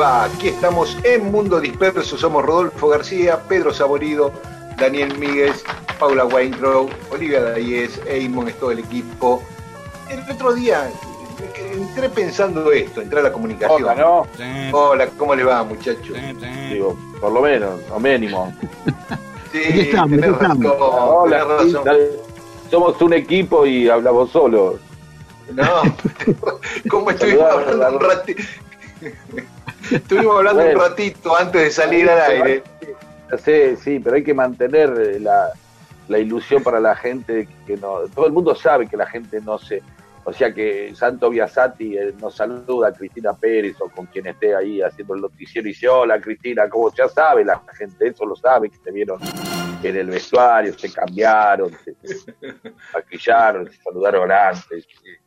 Va? Aquí estamos en Mundo Disperso. Somos Rodolfo García, Pedro Saborido, Daniel Míguez, Paula Weintraub, Olivia Dayes, Eamon, es todo el equipo. El otro día entré pensando esto, entré a la comunicación. Hola, ¿no? Hola, ¿cómo le va, muchachos? Digo, por lo menos, o mínimo. Sí, Aquí estamos, tenés aquí estamos. razón, Hola, tenés razón. dale. somos un equipo y hablamos solos. No, ¿cómo estuvimos hablando un ratito? Estuvimos hablando un ratito antes de salir al aire. Sí, sí, pero hay que mantener eh, la, la ilusión para la gente que no. Todo el mundo sabe que la gente no se. O sea que Santo Biasati eh, nos saluda a Cristina Pérez o con quien esté ahí haciendo el noticiero y dice, hola Cristina, como ya sabe la gente, eso lo sabe, que te vieron en el vestuario, se cambiaron, se, maquillaron, se saludaron antes.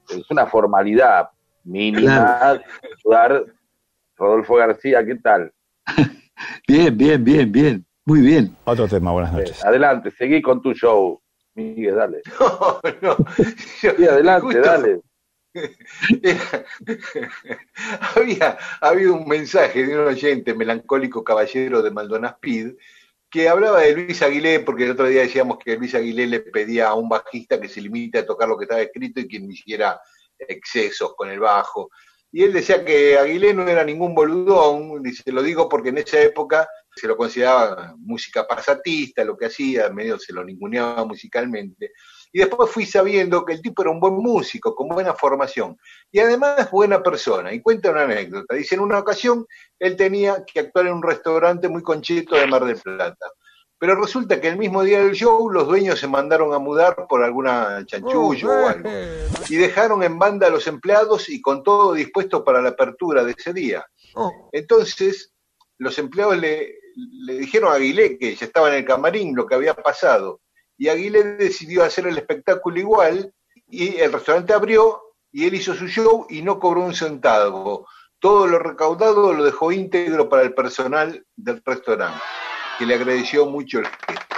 Es una formalidad mínima de saludar. Rodolfo García, ¿qué tal? Bien, bien, bien, bien. Muy bien. Otro tema, buenas Eh, noches. adelante, seguí con tu show, Miguel, dale. No, no. Yo- Sí, adelante, justo- dale. había habido un mensaje de un oyente melancólico caballero de Maldonado Speed que hablaba de Luis Aguilé, porque el otro día decíamos que Luis Aguilé le pedía a un bajista que se limite a tocar lo que estaba escrito y que no hiciera excesos con el bajo. Y él decía que Aguilé no era ningún boludón, dice, lo digo porque en esa época se lo consideraba música pasatista, lo que hacía, medio se lo ninguneaba musicalmente. Y después fui sabiendo que el tipo era un buen músico, con buena formación y además buena persona. Y cuenta una anécdota. Dice, en una ocasión él tenía que actuar en un restaurante muy conchito de Mar del Plata. Pero resulta que el mismo día del show los dueños se mandaron a mudar por alguna chanchullo o algo. Y dejaron en banda a los empleados y con todo dispuesto para la apertura de ese día. Entonces, los empleados le, le dijeron a Aguilé que ya estaba en el camarín lo que había pasado. Y Aguilé decidió hacer el espectáculo igual y el restaurante abrió y él hizo su show y no cobró un centavo. Todo lo recaudado lo dejó íntegro para el personal del restaurante, que le agradeció mucho el gesto.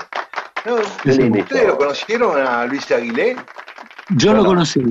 ¿Ustedes lo conocieron a Luis Aguilé? Yo lo conocí.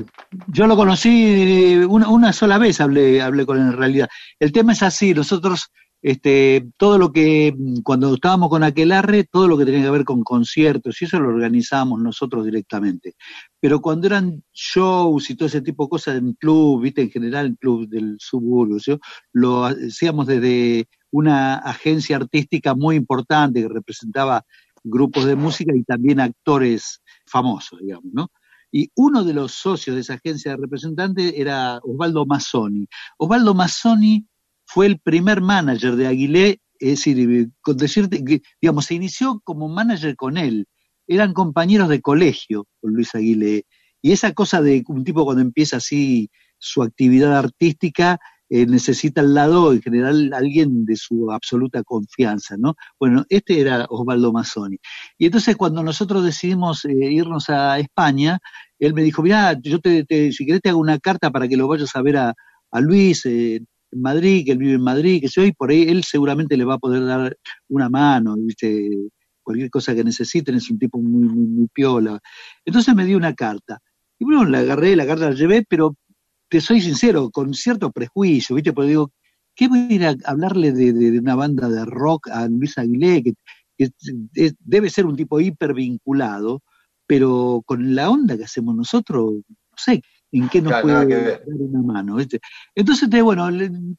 Yo lo conocí eh, una, una sola vez, hablé, hablé con él en realidad. El tema es así, nosotros, este, todo lo que, cuando estábamos con Aquelarre, todo lo que tenía que ver con conciertos, y eso lo organizábamos nosotros directamente. Pero cuando eran shows y todo ese tipo de cosas en club, viste, en general en club del suburbio, ¿sí? lo hacíamos desde una agencia artística muy importante que representaba grupos de música y también actores famosos, digamos, ¿no? Y uno de los socios de esa agencia de representantes era Osvaldo Mazzoni. Osvaldo Mazzoni fue el primer manager de Aguilé, es decir, con decirte que, digamos, se inició como manager con él. Eran compañeros de colegio con Luis Aguilé. Y esa cosa de un tipo cuando empieza así su actividad artística, eh, necesita al lado, en general, alguien de su absoluta confianza, ¿no? Bueno, este era Osvaldo Mazzoni. Y entonces cuando nosotros decidimos eh, irnos a España, él me dijo, mira, yo te, si querés te hago una carta para que lo vayas a ver a, Luis eh, en Madrid, que él vive en Madrid, que sé yo, y por ahí él seguramente le va a poder dar una mano, ¿viste? cualquier cosa que necesiten, es un tipo muy, muy, muy piola. Entonces me dio una carta. Y bueno, la agarré, la carta la llevé, pero te soy sincero, con cierto prejuicio, ¿viste? Porque digo, ¿qué voy a ir a hablarle de, de- de una banda de rock a Luis Aguilé? Que que debe ser un tipo hipervinculado, pero con la onda que hacemos nosotros, no sé en qué nos puede dar una mano. Entonces, bueno,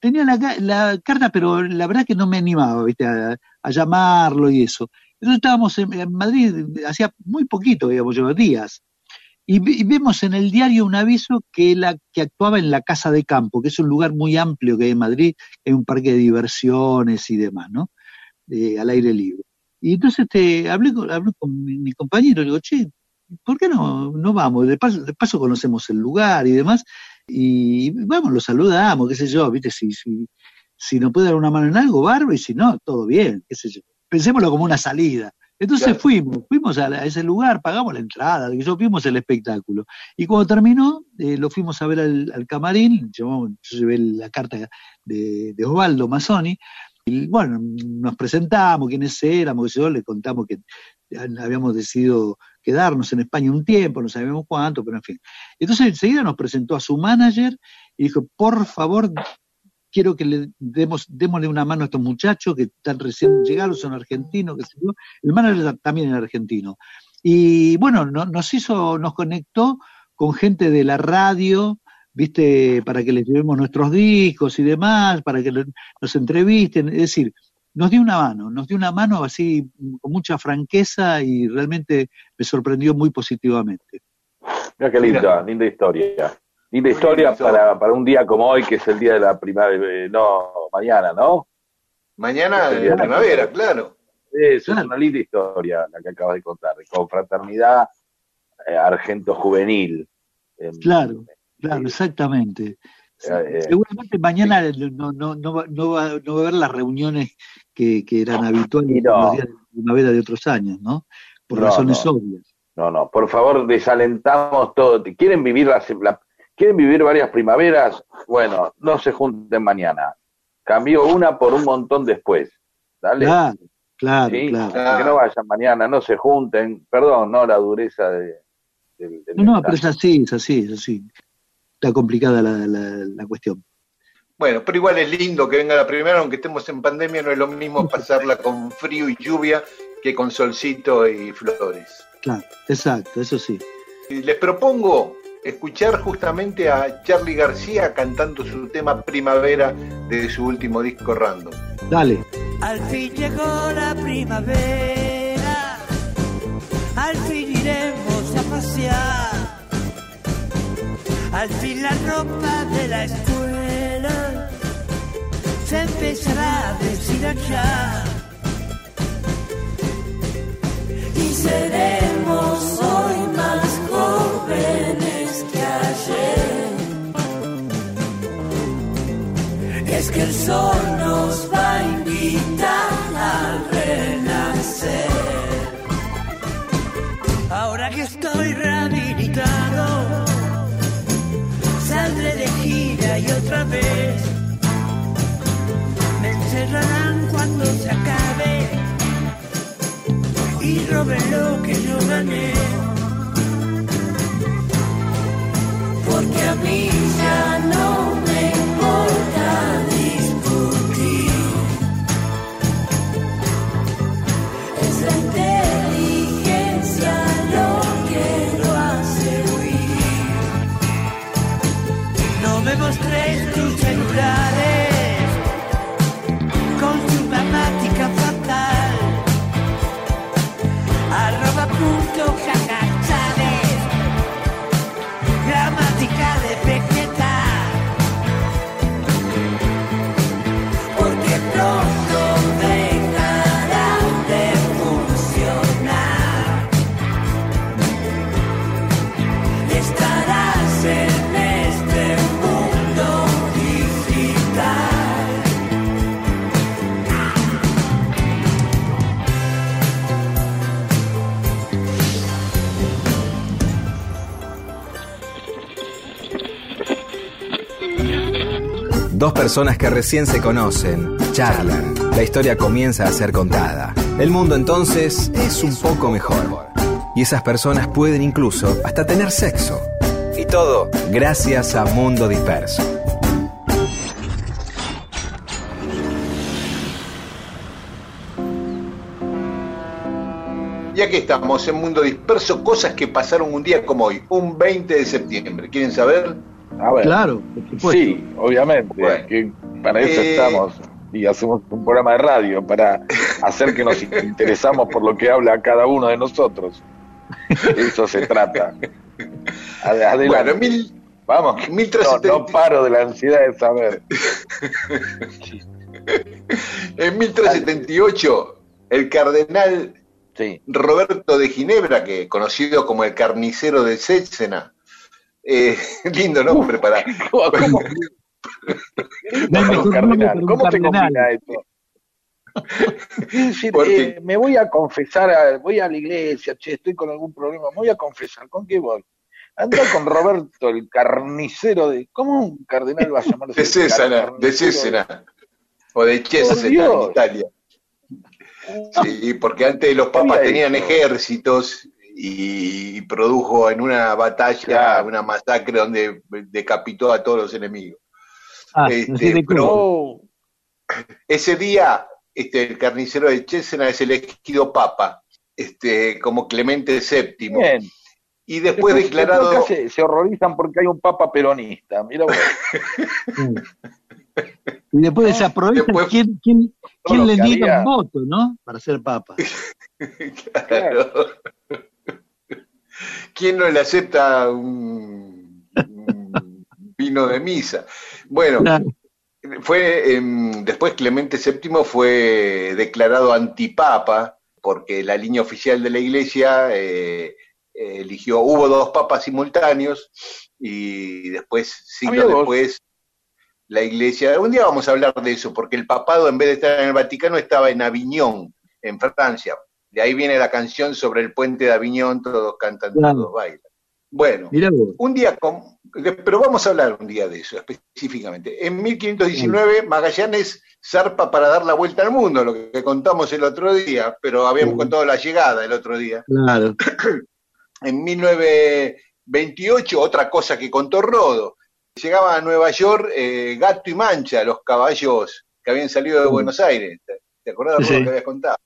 tenía la, carta, pero la verdad que no me animaba A, llamarlo y eso. Entonces estábamos en, Madrid, hacía muy poquito, digamos, días, y, vemos en el diario un aviso que, la, que actuaba en la Casa de Campo, que es un lugar muy amplio que hay en Madrid, hay un parque de diversiones y demás, ¿no? al aire libre. Y entonces este, hablé, con, hablé con mi, compañero, le digo, che, ¿por qué no, no vamos? De paso, de paso conocemos el lugar y demás, y vamos, lo saludamos, qué sé yo, viste, si, si, si nos puede dar una mano en algo, barbo, y si no, todo bien, qué sé yo. Pensémoslo como una salida. Entonces fuimos, fuimos a, ese lugar, pagamos la entrada, yo vimos el espectáculo. Y cuando terminó, eh, lo fuimos a ver al, camarín, yo, llevé la carta de, Osvaldo Mazzoni, y bueno, nos presentamos, quiénes éramos, yo le contamos que habíamos decidido quedarnos en España un tiempo, no sabíamos cuánto, pero en fin. Entonces enseguida nos presentó a su manager y dijo, por favor, quiero que le demos, démosle una mano a estos muchachos que están recién llegados, son argentinos, que se el manager también es argentino. Y bueno, nos hizo, nos conectó con gente de la radio, viste, para que les llevemos nuestros discos y demás, para que nos entrevisten, es decir, nos dio una mano, nos dio una mano así con mucha franqueza y realmente me sorprendió muy positivamente. Mira qué linda, linda historia. Linda historia para, para un día como hoy, que es el día de la primavera, eh, no, mañana, ¿no? Mañana de la primavera, claro. Es una linda historia la que acabas de contar, con fraternidad eh, argento juvenil. claro, claro, exactamente. Eh, Seguramente mañana no, no, no, va, no, va, a haber las reuniones que, que eran habituales en los días de primavera de otros años, ¿no? Por razones obvias. No, no, por favor, desalentamos todo. ¿Quieren vivir la, la, ¿Quieren vivir varias primaveras? Bueno, no se junten mañana. Cambió una por un montón después. Dale. Claro, claro, claro. Que no vayan mañana, no se junten. Perdón, no la dureza de, No, no, pero es así, es así, es así. Está complicada la, la, cuestión. Bueno, pero igual es lindo que venga la primera, aunque estemos en pandemia, no es lo mismo pasarla con frío y lluvia que con solcito y flores. Claro, exacto, eso sí. Les propongo escuchar justamente a Charlie García cantando su tema Primavera de su último disco Random. Dale. Al fin llegó la primavera, al fin iremos a pasear, al fin la ropa de la escuela se empezará a deshilachar y seremos es que el sol nos va a invitar a renacer. Ahora que estoy rehabilitado, saldré de gira y otra vez me encerrarán cuando se acabe y roben lo que yo gané. Porque a mí ya no jurar Dos personas que recién se conocen, charlan, la historia comienza a ser contada. El mundo entonces es un poco mejor. Y esas personas pueden incluso hasta tener sexo. Y todo gracias a Mundo Disperso. Y aquí estamos en Mundo Disperso, cosas que pasaron un día como hoy, un 20 de septiembre. ¿Quieren saber? A ver. Claro, por. Sí, obviamente. Bueno. que para eso Eh, estamos y hacemos un programa de radio para hacer que nos interesamos por lo que habla cada uno de nosotros. De eso se trata. Ade- Adelante. Bueno, mil- Vamos. No, 1370 no paro de la ansiedad de saber. en 1378, el cardenal Sí. Roberto de Ginebra, que conocido como el carnicero de Césena, eh, lindo nombre para... ¿Cómo, mejor cardenal? un ¿Cómo te combina esto? Porque- eh, me voy a confesar, a- voy a la iglesia, che, estoy con algún problema, me voy a confesar, ¿con qué voy? Anda con Roberto, el carnicero de... ¿Cómo un cardenal va a llamarse? De Césena, de Césena, o de Cesena en. Italia. Sí, porque antes los papas tenían ejércitos y produjo en una batalla Claro. una masacre donde decapitó a todos los enemigos. Ah, Este, no pero- Ese día, este, el carnicero de Cesena es elegido papa, este, como Clemente VII. bien. Y después declarado... se, se horrorizan porque hay un papa peronista. Mira vos, Y después desaprovechan Después- quién, quién, le haría. un voto, ¿no? Para ser papa. Claro. ¿Quién no le acepta un, un vino de misa? Bueno, Claro. fue em, después Clemente VII fue declarado antipapa porque la línea oficial de la Iglesia eh, eligió, hubo dos papas simultáneos y después, siglos Amigos. después, la Iglesia, un día vamos a hablar de eso, porque el papado en vez de estar en el Vaticano estaba en Aviñón, en Francia. De ahí viene la canción sobre el puente de Aviñón, todos cantan, Claro. todos bailan. Bueno, un día, con, de- pero vamos a hablar un día de eso específicamente. En 1519 Magallanes zarpa para dar la vuelta al mundo, lo que contamos el otro día, pero habíamos Sí. contado la llegada el otro día. Claro. En 1928, otra cosa que contó Rodo, llegaba a Nueva York eh, Gato y Mancha, los caballos que habían salido de. Buenos Aires. ¿Te, acordás, Rodo, Sí. que habías contado?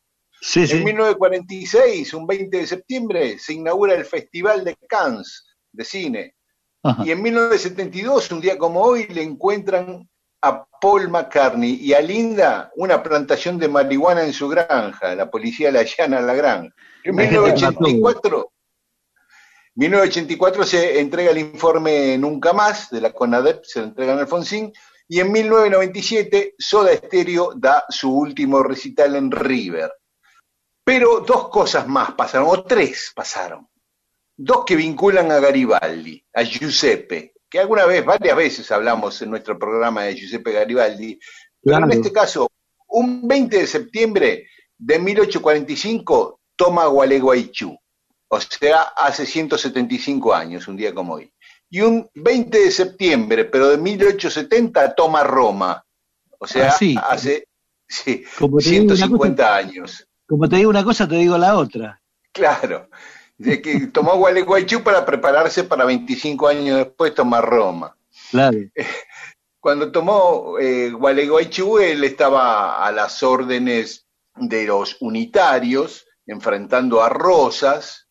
Sí, sí. En 1946, un 20 de septiembre, se inaugura el Festival de Cannes de cine. Ajá. Y en 1972, un día como hoy, le encuentran a Paul McCartney y a Linda una plantación de marihuana en su granja. La policía la allana a la granja. En qué me- 1984, 1984 se entrega el informe Nunca Más de la CONADEP, se lo entregan a Alfonsín. Y en 1997, Soda Stereo da su último recital en River. Pero dos cosas más pasaron, o tres pasaron. Dos que vinculan a Garibaldi, a Giuseppe, que alguna vez, varias veces hablamos en nuestro programa de Giuseppe Garibaldi, pero en este caso, un 20 de septiembre de 1845 toma Gualeguaychú, o sea, hace 175 años, un día como hoy. Y un 20 de septiembre, pero de 1870 toma Roma, o sea, Ah, sí. hace sí, Como te digo una 150 años. Como te digo una cosa, te digo la otra. Claro, de que tomó Gualeguaychú para prepararse para 25 años después tomar Roma. Claro. Cuando tomó eh, Gualeguaychú, él estaba a las órdenes de los unitarios, enfrentando a Rosas.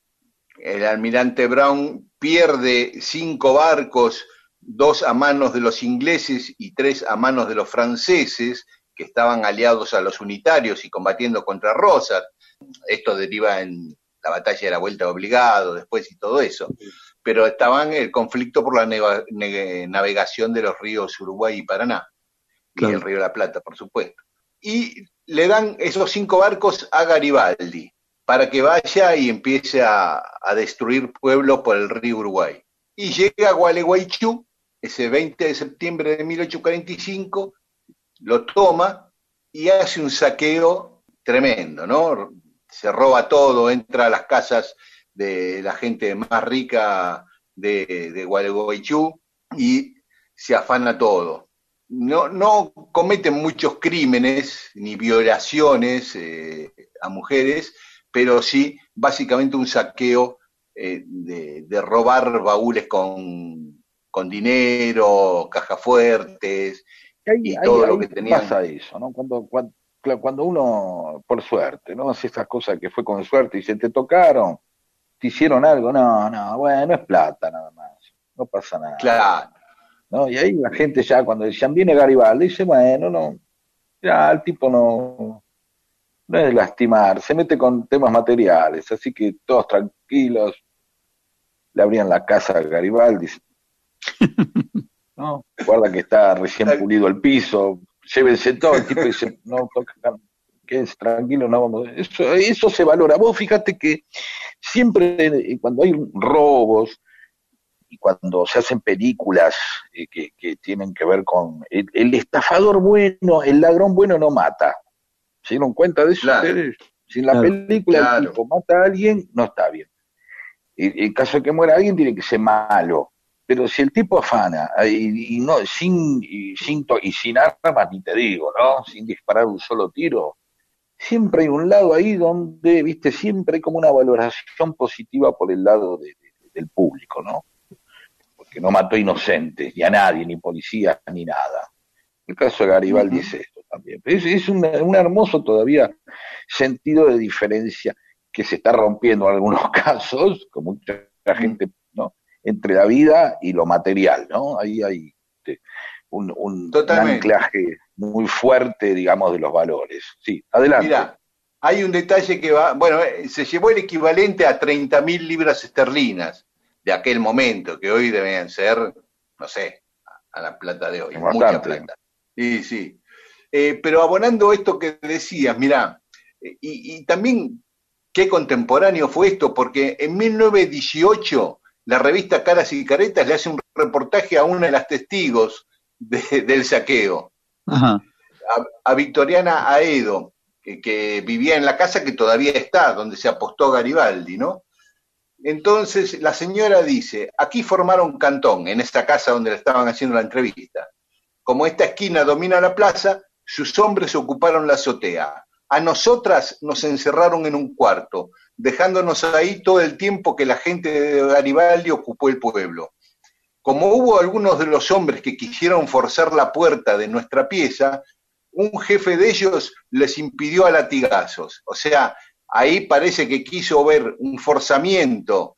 El almirante Brown pierde cinco barcos, dos a manos de los ingleses y tres a manos de los franceses, que estaban aliados a los unitarios y combatiendo contra Rosas. Esto deriva en la batalla de la Vuelta de Obligado, después y todo eso. Pero estaban en el conflicto por la neva- ne- navegación de los ríos Uruguay y Paraná, Claro. y el río de la Plata, por supuesto. Y le dan esos cinco barcos a Garibaldi para que vaya y empiece a, a destruir pueblos por el río Uruguay. Y llega a Gualeguaychú, ese 20 de septiembre de 1845, lo toma y hace un saqueo tremendo, ¿no? Se roba todo, entra a las casas de la gente más rica de, Gualeguaychú y se afana todo. No, no cometen muchos crímenes ni violaciones eh, a mujeres, pero sí básicamente un saqueo eh, de, de robar baúles con, con dinero, cajas fuertes, Y ahí- todo lo que tenían. pasa eso, ¿no? Cuando, cuando uno, por suerte, ¿no? Hace esas cosas que fue con suerte y se te tocaron, te hicieron algo, no, no, bueno, es plata nada más, no pasa nada. Claro. ¿no? Y ahí la gente ya cuando decían, viene Garibaldi, dice, bueno, no, ya el tipo no, no es lastimar, se mete con temas materiales, así que todos tranquilos, le abrían la casa a Garibaldi, ¿no? Guarda que está recién pulido el piso, llévense todo, el tipo dice, no, quédense tranquilo, no vamos, eso, eso se valora. Vos fíjate que siempre eh, cuando hay robos, y cuando se hacen películas eh, que, que, tienen que ver con el, estafador bueno, el ladrón bueno no mata. ¿Se dieron cuenta de eso ustedes? Si en la película el tipo mata a alguien, no está bien. En, en caso de que muera alguien, tiene que ser malo. Pero si el tipo afana y, y no sin y sin y sin armas ni te digo, ¿no? Sin disparar un solo tiro, siempre hay un lado ahí donde, viste, siempre hay como una valoración positiva por el lado de, de, del público, ¿no? que no mató inocentes, ni a nadie, ni policías, ni nada. El caso de Garibaldi es esto también. Es, es un, un, hermoso todavía sentido de diferencia que se está rompiendo en algunos casos, con mucha gente. Entre la vida y lo material, ¿no? Ahí hay este, un, un, un, anclaje muy fuerte, digamos, de los valores. Sí, adelante. Mira, hay un detalle que va, bueno, eh, se llevó el equivalente a 30 mil libras esterlinas de aquel momento, que hoy deben ser, no sé, a la plata de hoy, Bastante. mucha plata. Sí, sí. Eh, pero abonando esto que decías, mirá, y, y, también qué contemporáneo fue esto, porque en 1918 la revista Caras y Caretas le hace un reportaje a una de las testigos de, del saqueo, Ajá. a, a, Victoriana Aedo, que, que vivía en la casa que todavía está, donde se apostó Garibaldi, ¿no? Entonces la señora dice, aquí formaron cantón, en esta casa donde le estaban haciendo la entrevista. Como esta esquina domina la plaza, sus hombres ocuparon la azotea. A nosotras nos encerraron en un cuarto, dejándonos ahí todo el tiempo que la gente de Garibaldi ocupó el pueblo. Como hubo algunos de los hombres que quisieron forzar la puerta de nuestra pieza, un jefe de ellos les impidió a latigazos. O sea, ahí parece que quiso ver un forzamiento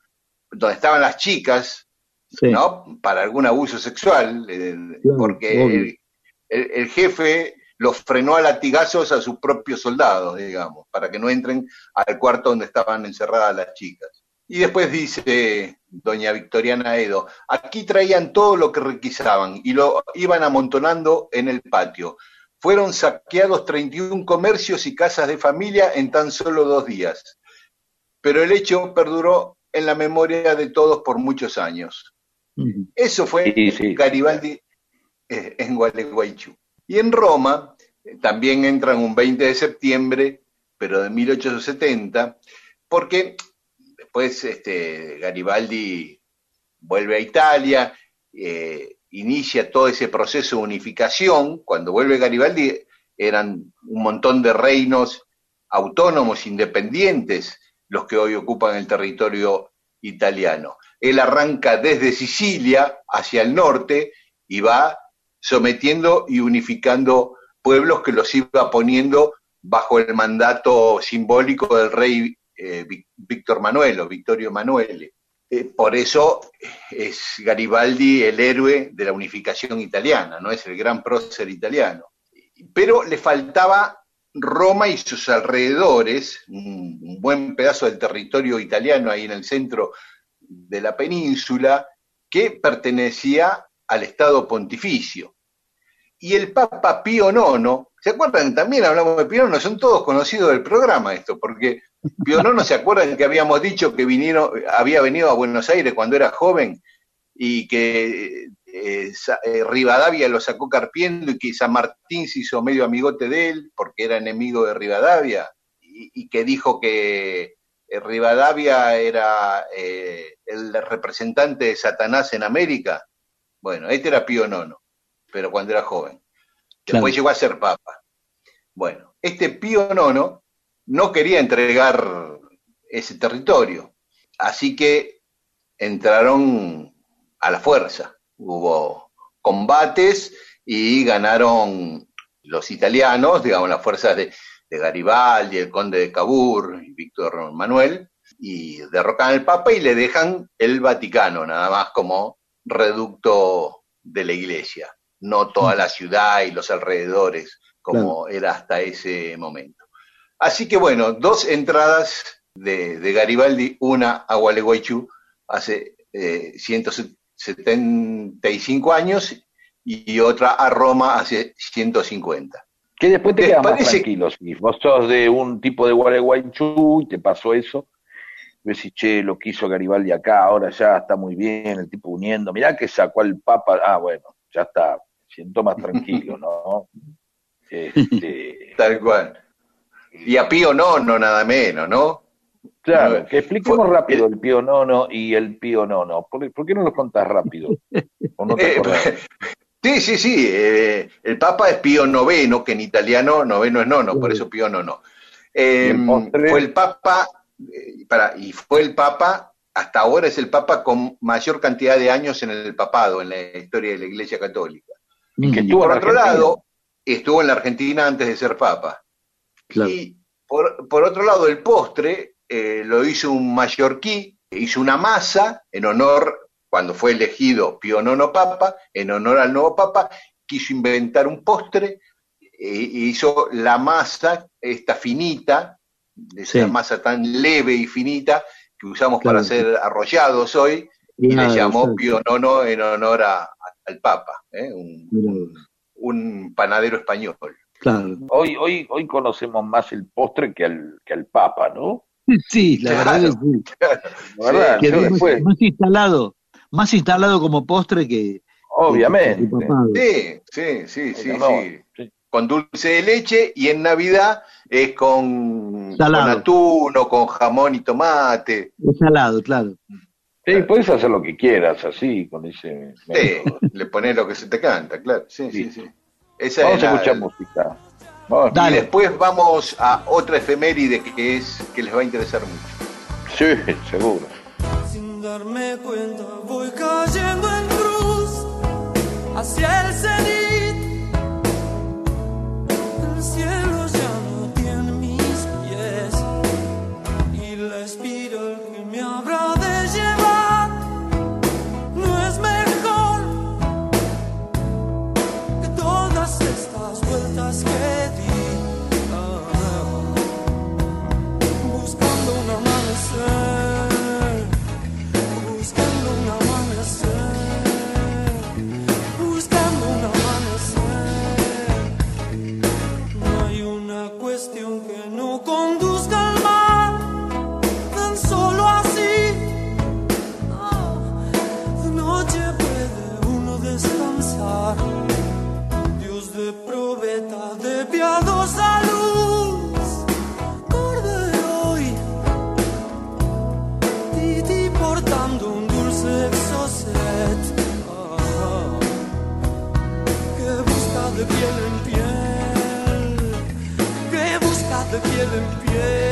donde estaban las chicas, sí. ¿no? Para algún abuso sexual, eh, porque el, el, el, jefe los frenó a latigazos a sus propios soldados, digamos, para que no entren al cuarto donde estaban encerradas las chicas. Y después dice doña Victoriana Edo, aquí traían todo lo que requisaban y lo iban amontonando en el patio. Fueron saqueados 31 comercios y casas de familia en tan solo dos días. Pero el hecho perduró en la memoria de todos por muchos años. Eso fue sí, sí. Garibaldi eh, en Gualeguaychú. Y en Roma eh, también entran un 20 de septiembre, pero de 1870, porque después este, Garibaldi vuelve a Italia, eh, inicia todo ese proceso de unificación. Cuando vuelve Garibaldi eran un montón de reinos autónomos, independientes, los que hoy ocupan el territorio italiano. Él arranca desde Sicilia hacia el norte y va sometiendo y unificando pueblos que los iba poniendo bajo el mandato simbólico del rey eh, Víctor Manuel o Victorio Emanuele. Eh, por eso es Garibaldi el héroe de la unificación italiana, no es el gran prócer italiano. Pero le faltaba Roma y sus alrededores, un buen pedazo del territorio italiano ahí en el centro de la península, que pertenecía al Estado pontificio. Y el Papa Pío IX, ¿se acuerdan? También hablamos de Pío IX, son todos conocidos del programa esto, porque Pío IX, ¿se acuerdan que habíamos dicho que vinieron, había venido a Buenos Aires cuando era joven y que eh, eh, Rivadavia lo sacó carpiendo y que San Martín se hizo medio amigote de él porque era enemigo de Rivadavia y, que dijo que eh, Rivadavia era el representante de Satanás en América? Bueno, este era Pío IX, pero cuando era joven. Después claro. llegó a ser papa. Bueno, este Pío IX no quería entregar ese territorio, así que entraron a la fuerza. Hubo combates y ganaron los italianos, digamos, las fuerzas de, de Garibaldi, el conde de Cavour y Víctor Manuel, y derrocan al Papa y le dejan el Vaticano, nada más como reducto de la iglesia, no toda la ciudad y los alrededores, como era hasta ese momento. Así que bueno, dos entradas de, de Garibaldi, una a Gualeguaychú hace eh, 175 años y otra a Roma hace 150. Que después te ¿Les quedas más tranquilo. Si vos sos de un tipo de Gualeguaychú y te pasó eso, decís, che, lo quiso Garibaldi acá, ahora ya está muy bien, el tipo uniendo. Mirá que sacó al Papa. Ah, bueno, ya está. Siento más tranquilo, ¿no? Este, Tal cual. Y a Pío no, no nada menos, ¿no? claro, que expliquemos Fue- rápido el Pío Nono y el Pío Nono. ¿Por, por qué no lo contás rápido? ¿O no Eh, sí, sí, sí. eh, el Papa es Pío noveno, que en italiano noveno es nono, por eso Pío nono. Eh, ¿Y el postre? fue el Papa, eh, para, y fue el Papa, hasta ahora es el Papa con mayor cantidad de años en el papado, en la historia de la Iglesia Católica. Y que Mm, estuvo por otro Argentina. lado, estuvo en la Argentina antes de ser Papa. claro. Y por, por otro lado, el postre eh, lo hizo un mallorquí, hizo una masa en honor, cuando fue elegido Pío Nono Papa, en honor al nuevo Papa, quiso inventar un postre e hizo la masa, esta finita, esa Sí. masa tan leve y finita que usamos Claro. para hacer arrollados hoy, y le llamó. Pío Nono en honor a- al Papa, ¿eh? un, panadero español. Claro. Hoy, hoy, hoy conocemos más el postre que al, que al Papa, ¿no? Sí, la Claro. verdad que sí. La verdad, Sí, yo Quedó más, después, más instalado, más instalado como postre que, obviamente. Sí, sí, sí, sí, No, sí. Con dulce de leche y en Navidad es con, Salado. con atún o con jamón y tomate. Es salado, claro. Sí, puedes hacer lo que quieras, así, con ese Sí, le pones lo que se te canta, claro. Sí, sí, sí. Esa Vamos es a la- escuchar música. Vamos. Y después vamos a otra efeméride que es que les va a interesar mucho. Sí, seguro. Sin darme cuenta voy cayendo en cruz hacia el. Busca de piel en piel,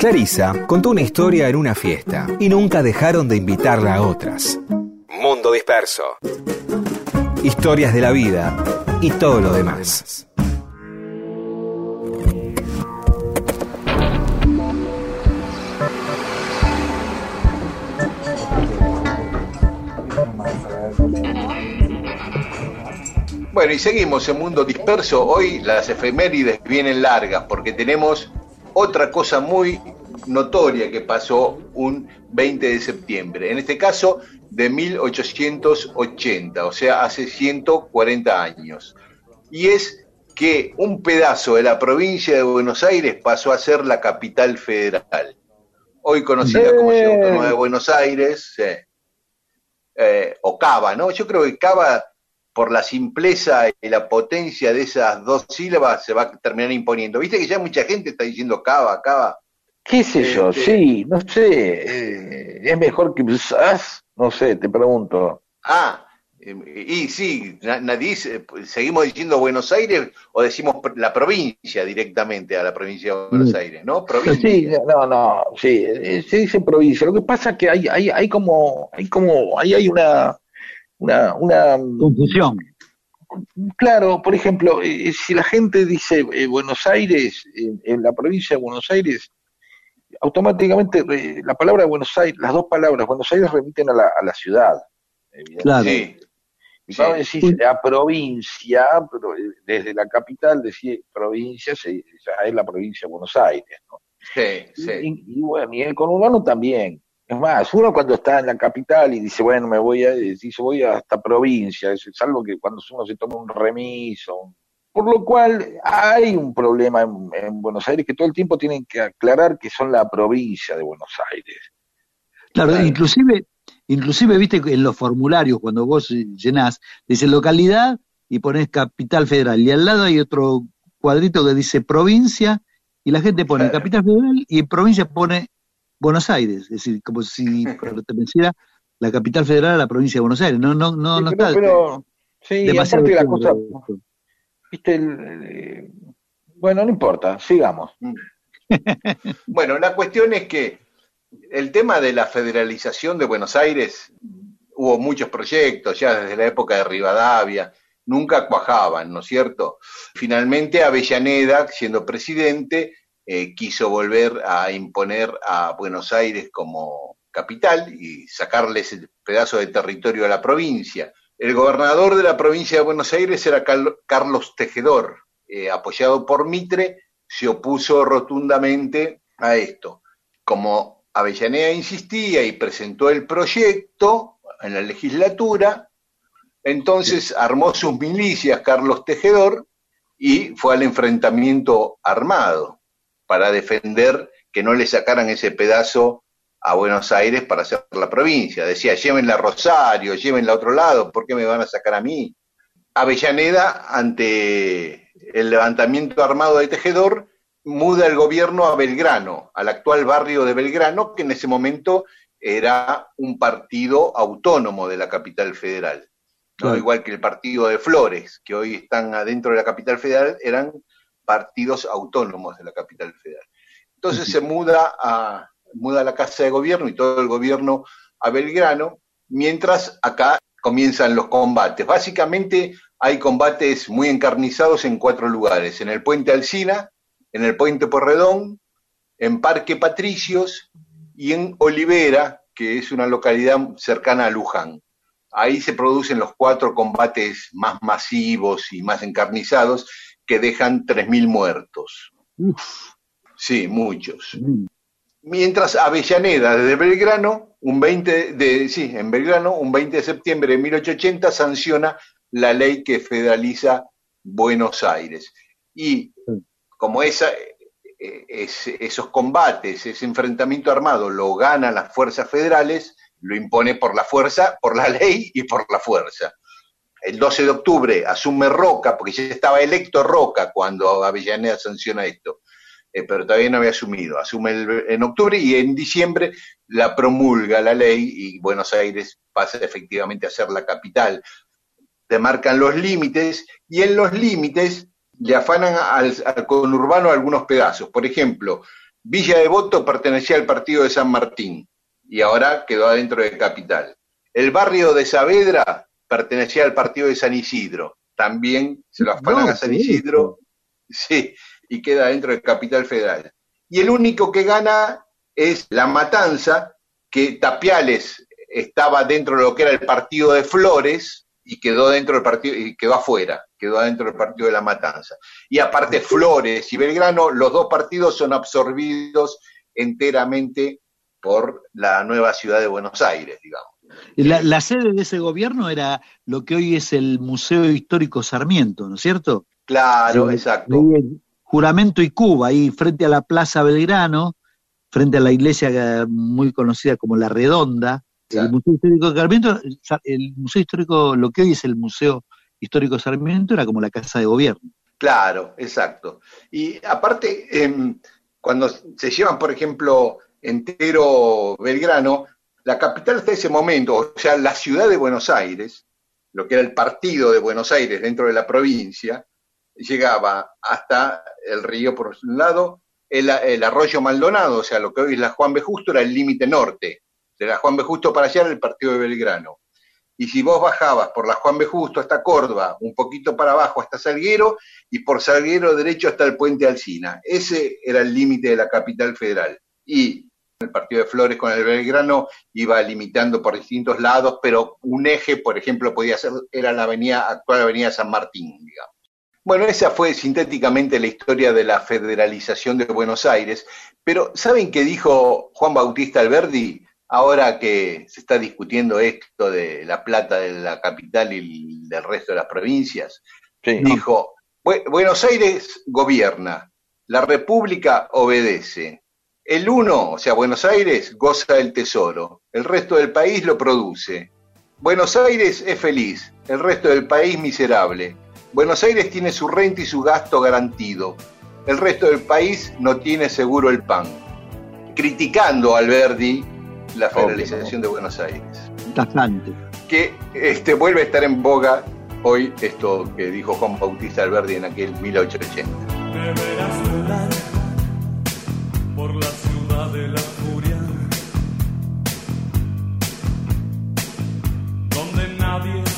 Clarisa contó una historia en una fiesta y nunca dejaron de invitarla a otras. Mundo disperso. Historias de la vida y todo lo demás. Bueno, y seguimos en Mundo Disperso. Hoy las efemérides vienen largas porque tenemos otra cosa muy notoria que pasó un 20 de septiembre. En este caso, de 1880, o sea, hace 140 años. Y es que un pedazo de la provincia de Buenos Aires pasó a ser la capital federal. Hoy conocida como Ciudad Autónoma de Buenos Aires, eh, o Cava, ¿no? Yo creo que Cava por la simpleza y la potencia de esas dos sílabas se va a terminar imponiendo. Viste que ya mucha gente está diciendo cava, cava. ¿Qué sé yo? Este- Sí, no sé. eh, es mejor que quizás, no sé, te pregunto. Ah, eh, y sí, na- nadie seguimos diciendo Buenos Aires o decimos la provincia directamente a la provincia de Buenos Mm. Aires, ¿no? Provincia. Sí, no, no, sí, eh, se dice provincia. Lo que pasa es que hay, hay, hay como, hay como, ahí hay una, una, una, Confusión. claro, por ejemplo, eh, si la gente dice eh, Buenos Aires, en, en la provincia de Buenos Aires, automáticamente eh, la palabra Buenos Aires, las dos palabras Buenos Aires remiten a la, a la ciudad. Claro. Sí, Y Sí. cuando decís la provincia, pero eh, desde la capital decir provincia, se, ya es la provincia de Buenos Aires, ¿no? sí, Y, sí. y- y bueno, y el conurbano también. Es más, uno cuando está en la capital y dice, bueno, me voy a, dice, voy hasta provincia, es, algo que cuando uno se toma un remiso. Por lo cual hay un problema en, en Buenos Aires que todo el tiempo tienen que aclarar que son la provincia de Buenos Aires. Claro, inclusive, inclusive, viste, en los formularios, cuando vos llenás, dice localidad y pones capital federal. Y al lado hay otro cuadrito que dice provincia, y la gente pone Claro. capital federal y en provincia pone Buenos Aires. Es decir, como si perteneciera la capital federal a la provincia de Buenos Aires. No, no, no, Sí, no pero, está pero- sí, demasiado la cosa, viste, el- eh, bueno, no importa, sigamos. Bueno, la cuestión es que el tema de la federalización de Buenos Aires, hubo muchos proyectos ya desde la época de Rivadavia, nunca cuajaban, ¿no es cierto? Finalmente Avellaneda, siendo presidente, eh, quiso volver a imponer a Buenos Aires como capital y sacarle ese pedazo de territorio a la provincia. El gobernador de la provincia de Buenos Aires era Carlos Tejedor, eh, apoyado por Mitre, se opuso rotundamente a esto. Como Avellaneda insistía y presentó el proyecto en la legislatura, entonces armó sus milicias Carlos Tejedor y fue al enfrentamiento armado para defender que no le sacaran ese pedazo a Buenos Aires para hacer la provincia. Decía, llévenla a Rosario, llévenla a otro lado, ¿por qué me van a sacar a mí? Avellaneda, ante el levantamiento armado de Tejedor, muda el gobierno a Belgrano, al actual barrio de Belgrano, que en ese momento era un partido autónomo de la capital federal. ¿no? Claro. Igual que el partido de Flores, que hoy están adentro de la capital federal, eran partidos autónomos de la capital federal. Entonces se muda a, muda a la casa de gobierno y todo el gobierno a Belgrano, mientras acá comienzan los combates. Básicamente hay combates muy encarnizados en cuatro lugares, en el puente Alsina, en el puente Porredón, en Parque Patricios y en Olivera, que es una localidad cercana a Luján. Ahí se producen los cuatro combates más masivos y más encarnizados que dejan 3.000 muertos. Sí, muchos. Mm. Mientras Avellaneda, desde Belgrano, un 20 de, sí, en Belgrano, un 20 de septiembre de 1880, sanciona la ley que federaliza Buenos Aires. Y como esa, eh, es- esos combates, ese enfrentamiento armado lo ganan las fuerzas federales, lo impone por la fuerza, por la ley y por la fuerza. El 12 de octubre asume Roca, porque ya estaba electo Roca cuando Avellaneda sanciona esto eh, pero todavía no había asumido. Asume en octubre y en diciembre la promulga la ley y Buenos Aires pasa efectivamente a ser la capital. Demarcan los límites y en los límites le afanan al, al conurbano algunos pedazos. Por ejemplo, Villa Devoto pertenecía al partido de San Martín y ahora quedó adentro de capital. El barrio de Saavedra pertenecía al partido de San Isidro. También se lo afanan No, a San ¿qué es Isidro. Sí, y queda dentro del capital federal. Y el único que gana es La Matanza, que Tapiales estaba dentro de lo que era el partido de Flores y quedó dentro del partido y quedó afuera. quedó adentro del partido de La Matanza. Y aparte Flores y Belgrano, los dos partidos son absorbidos enteramente por la nueva ciudad de Buenos Aires, digamos. La, la, sede de ese gobierno era lo que hoy es el Museo Histórico Sarmiento, ¿no es cierto? Claro, sí, exacto. Juramento y Cuba, ahí frente a la Plaza Belgrano, frente a la iglesia muy conocida como La Redonda, el Museo Histórico Sarmiento, el Museo Histórico, lo que hoy es el Museo Histórico Sarmiento, era como la casa de gobierno. Claro, exacto. Y aparte, eh, cuando se llevan, por ejemplo, entero Belgrano, la capital hasta ese momento, o sea, la ciudad de Buenos Aires, lo que era el partido de Buenos Aires dentro de la provincia, llegaba hasta el río por un lado, el, arroyo Maldonado, o sea, lo que hoy es la Juan B. Justo, era el límite norte. De la Juan B. Justo para allá era el partido de Belgrano. Y si vos bajabas por la Juan B. Justo hasta Córdoba, un poquito para abajo hasta Salguero, y por Salguero derecho hasta el puente Alcina. Ese era el límite de la capital federal. Y el partido de Flores con el Belgrano iba limitando por distintos lados, pero un eje, por ejemplo, podía ser, era la avenida, actual avenida San Martín, digamos. Bueno, esa fue sintéticamente la historia de la federalización de Buenos Aires, pero ¿saben qué dijo Juan Bautista Alberdi ahora que se está discutiendo esto de la plata de la capital y del resto de las provincias? Sí, dijo, Buenos Aires gobierna, la República obedece. El uno, o sea, Buenos Aires, goza del tesoro, el resto del país lo produce. Buenos Aires es feliz, el resto del país miserable. Buenos Aires tiene su renta y su gasto garantido. El resto del país no tiene seguro el pan. Criticando a Alberdi la federalización de Buenos Aires. Bastante. Que este, vuelve a estar en boga hoy esto que dijo Juan Bautista Alberdi en aquel 1880. Por la ciudad de la furia, donde nadie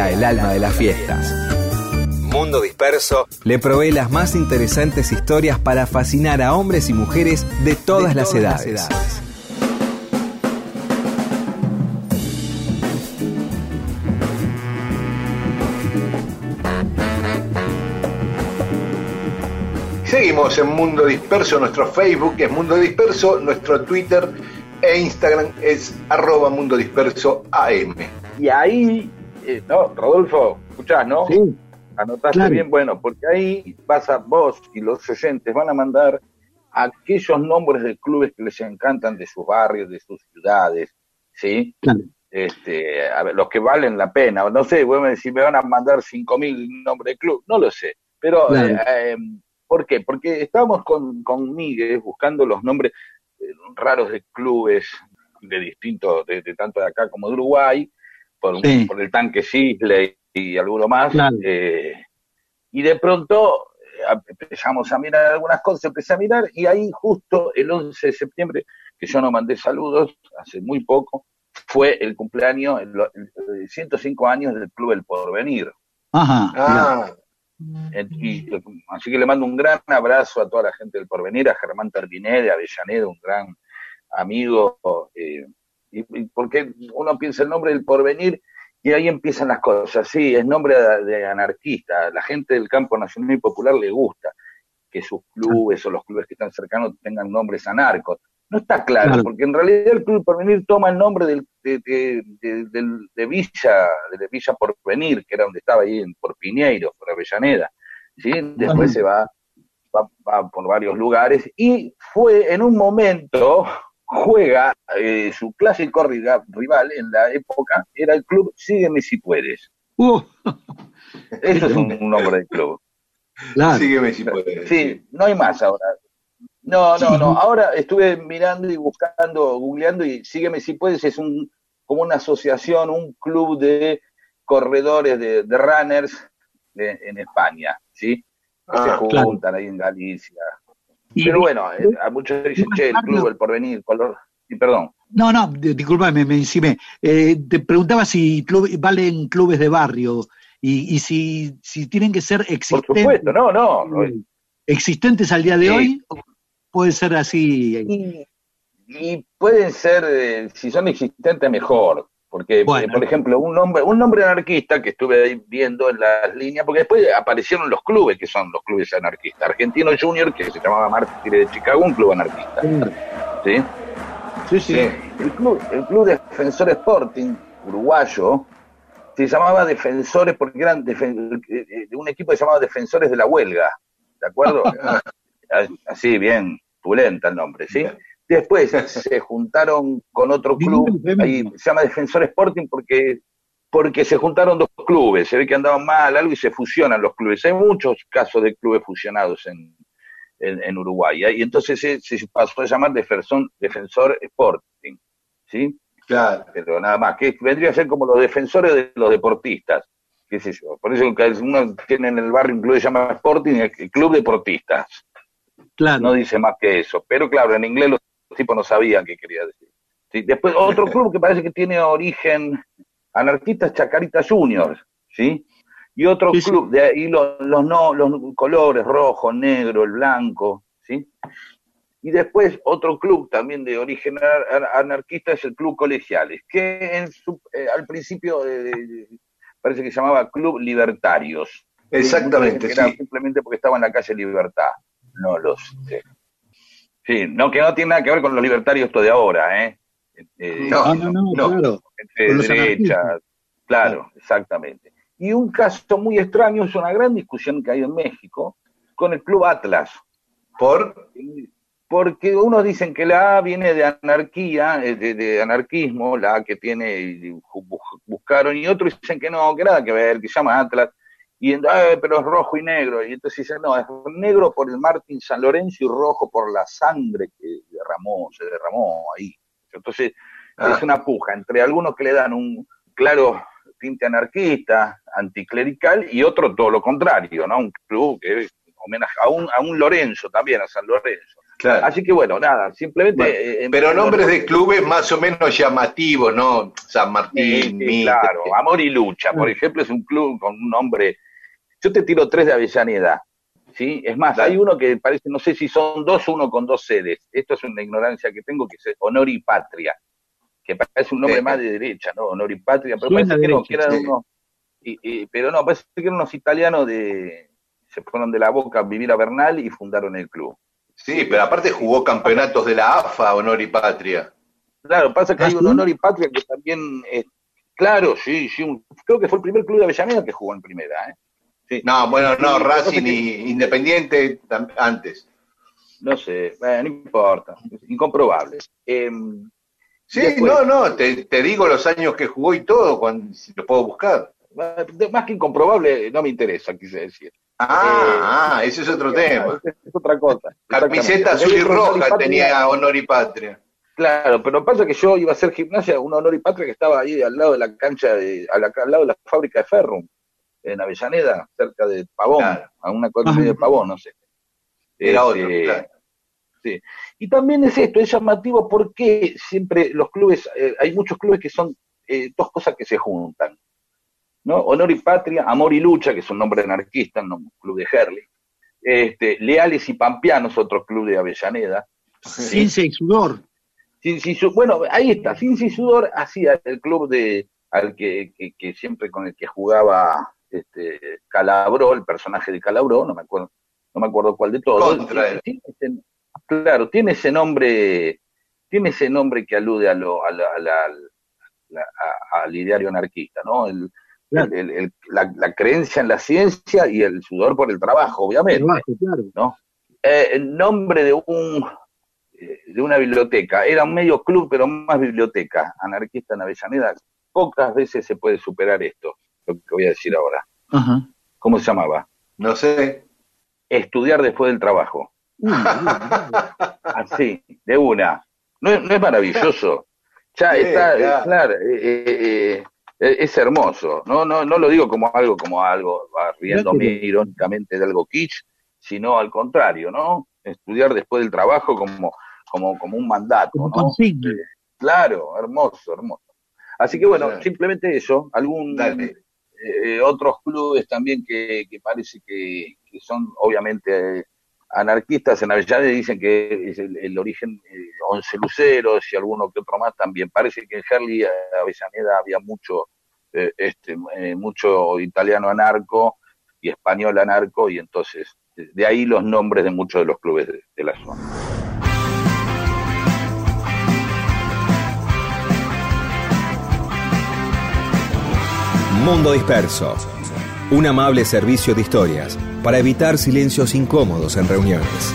sea el alma de las fiestas. Mundo Disperso le provee las más interesantes historias para fascinar a hombres y mujeres de todas, las, edades. Seguimos en Mundo Disperso, nuestro Facebook es Mundo Disperso, nuestro Twitter e Instagram es arroba Mundo Disperso AM. Y ahí, eh, no, Rodolfo, escuchás, ¿no? Sí, Anotaste Claro. bien, bueno, porque ahí vas a vos y los oyentes van a mandar aquellos nombres de clubes que les encantan de sus barrios, de sus ciudades, ¿sí? claro. Este, a ver, los que valen la pena. No sé, vos me decís, me van a mandar 5.000 nombres de club, no lo sé. Pero, Claro. eh, eh, ¿por qué? Porque estábamos con, con Miguel buscando los nombres eh, raros de clubes de distintos, de, de tanto de acá como de Uruguay, por, Sí. por el tanque Sisley y alguno más. Claro. eh, y de pronto eh, empezamos a mirar algunas cosas, empecé a mirar, y ahí justo el 11 de septiembre, que yo no mandé saludos, hace muy poco, fue el cumpleaños, el, el- el 105 años del Club El Porvenir. Ajá. Ah, y, así que le mando un gran abrazo a toda la gente del Porvenir, a Germán Terminé de Avellaneda, un gran amigo, eh, y, y porque uno piensa el nombre del Porvenir y ahí empiezan las cosas. Sí, es nombre de, anarquista, la gente del campo nacional y popular le gusta que sus clubes o los clubes que están cercanos tengan nombres anarcos. No está claro, Claro. porque en realidad el Club Porvenir toma el nombre del, de, de, de- del- de Villa, de Villa Porvenir, que era donde estaba ahí en, por Piñeiro, por Avellaneda. ¿sí? Después se va, va, va por varios lugares y fue en un momento, juega eh, su clásico rival en la época, era el club Sígueme si puedes. Uh, Eso es un, un nombre de club. claro. sígueme si puedes. Sí, no hay más ahora. No, no, no. Ahora estuve mirando y buscando, googleando y sígueme si puedes, es un como una asociación, un club de corredores, de, de runners de- en España, ¿sí? Que Ah, se claro. juntan ahí en Galicia. Y- Pero bueno, eh, a muchos dicen, che, el club, el porvenir, color. Y perdón. No, no, di- disculpame, me encimé. Eh, te preguntaba si club- valen clubes de barrio y, y si, si tienen que ser Por existentes, supuesto, no, no. no. existentes al día de Sí. hoy, o puede ser así. Y, y pueden ser, eh, si son existentes, mejor. Porque, Bueno. eh, por ejemplo, un nombre, un nombre anarquista que estuve ahí viendo en las líneas, porque después aparecieron los clubes, que son los clubes anarquistas. Argentino Junior, que se llamaba Mártires de Chicago, un club anarquista. ¿sí? Sí, sí. Sí. El club, el club Defensor Sporting, uruguayo, se llamaba Defensores porque eran defen- eh, un equipo que se llamaba Defensores de la Huelga. ¿De acuerdo? Ah, Así, bien, pulenta el nombre, ¿sí? Después se juntaron con otro club, ahí se llama Defensor Sporting porque, porque se juntaron dos clubes, se ve que andaban mal, algo y se fusionan los clubes. Hay muchos casos de clubes fusionados en, en, en Uruguay, ¿eh? y entonces se, se pasó a llamar Defensor, Defensor Sporting, ¿sí? claro. Pero nada más, que vendría a ser como los defensores de los deportistas, qué sé yo. Por eso uno tiene en el barrio un club que se llama Sporting, el Club Deportistas claro. no dice más que eso. Pero claro, en inglés los tipos no sabían qué quería decir. Sí, después otro club que parece que tiene origen anarquista es Chacarita Juniors, ¿sí? Y otro Sí, club, de ahí los, los, no, los colores, rojo, negro, el blanco, ¿sí? Y después otro club también de origen ar- ar- anarquista es el Club Colegiales, que en su- eh, al principio eh, parece que se llamaba Club Libertarios. Exactamente, Era sí. simplemente porque estaba en la calle Libertad. No lo sé. Sí, no, que no tiene nada que ver con los libertarios esto de ahora, ¿eh? Eh, No, no, no, no. claro. de derecha, claro, exactamente. Y un caso muy extraño es una gran discusión que hay en México con el Club Atlas. Por. Porque unos dicen que la A viene de anarquía, eh, de, de anarquismo, la A que tiene, buscaron, y otros dicen que no, que nada que ver, que se llama Atlas, y "Ah, pero es rojo y negro, y entonces dicen, no, es negro por el Martín San Lorenzo y rojo por la sangre que derramó, se derramó ahí. Entonces, Ah. es una puja entre algunos que le dan un claro tinte anarquista, anticlerical, y otro todo lo contrario, ¿no? Un club que homenaje a un, a un Lorenzo también, a San Lorenzo. Claro. Así que bueno, nada, simplemente... Bueno, eh, pero nombres de clubes más o menos llamativos, ¿no? San Martín, sí, claro. Amor y Lucha, por ejemplo, es un club con un nombre. Yo te tiro tres de Avellaneda. ¿sí? Es más, Dale. hay uno que parece, no sé si son dos, uno con dos sedes. Esto es una ignorancia que tengo, que es Honor y Patria, que parece un nombre Sí. más de derecha, ¿no? Honor y Patria, pero parece que no, derecha, que eran sí. unos. y- y- pero no, parece que eran unos italianos de. Se fueron de la boca a vivir a Bernal y fundaron el club. Sí, pero aparte jugó campeonatos de la AFA, Honor y Patria. Claro, pasa que ¿Ah, hay un sí? Honor y Patria que también. eh, claro, sí, sí. un- creo que fue el primer club de Avellaneda que jugó en primera, ¿eh? Sí. No, bueno, no, Racing y Independiente antes. No sé, bueno, no importa, incomprobable. Em, Sí, Después- no, no, te, te digo los años que jugó y todo, cuando, si lo puedo buscar. más que incomprobable, no me interesa, quise decir. Ah, ah, ese es otro tema. Es, otra cosa. Camiseta azul y roja tenía Honor y Patria. Claro, pero pasa que yo iba a hacer gimnasia, un honor y patria que estaba ahí al lado de la cancha, de, a la- al lado de la fábrica de Ferrum, en Avellaneda, cerca de Pavón, Claro. a una cuadra de Pavón, no sé. Era otro, claro. Sí. Y también es esto, es llamativo porque siempre los clubes, eh, hay muchos clubes que son eh, dos cosas que se juntan. ¿no? Honor y Patria, Amor y Lucha, que es un nombre anarquista, un club de Herley. Este, Leales y Pampeanos, otro club de Avellaneda. Ciencia y sudor. Sin, sin bueno, ahí está, Sin y Sudor hacía el club de al que, que, que siempre con el que jugaba este Calabró, el personaje de Calabró, no me acuerdo, no me acuerdo cuál de todos. Contra él. Tiene ese- claro, tiene ese nombre, tiene ese nombre que alude a lo, a la, a la- la- a- al ideario anarquista, ¿no? El, Claro. el- el- la, la creencia en la ciencia y el sudor por el trabajo, obviamente. Trabajo, claro. Eh, el nombre de un eh, de una biblioteca, era un medio club, pero más biblioteca, anarquista en Avellaneda. Pocas veces se puede superar esto, lo que voy a decir ahora. Ajá. ¿Cómo se llamaba? No sé. Estudiar después del trabajo. Uy, uy, uy. Así, de una. ¿No es, no es maravilloso? Ya Sí, está, claro. eh, claro, eh, eh, eh, es hermoso. No, no, no lo digo como algo, como algo, riéndome irónicamente de algo kitsch, sino al contrario, ¿no? Estudiar después del trabajo como, como, como un mandato, Como ¿no? Claro, hermoso, hermoso. Así que bueno, simplemente eso. Algún Dale. Eh, otros clubes también que, que parece que, son obviamente eh, anarquistas en Avellaneda dicen que es el, origen eh, Once Luceros y alguno que otro más también. Parece que en Herley, eh, Avellaneda, había mucho eh, este eh, mucho italiano anarco y español anarco y entonces eh, de ahí los nombres de muchos de los clubes de la zona. Mundo Disperso. Un amable servicio de historias para evitar silencios incómodos en reuniones.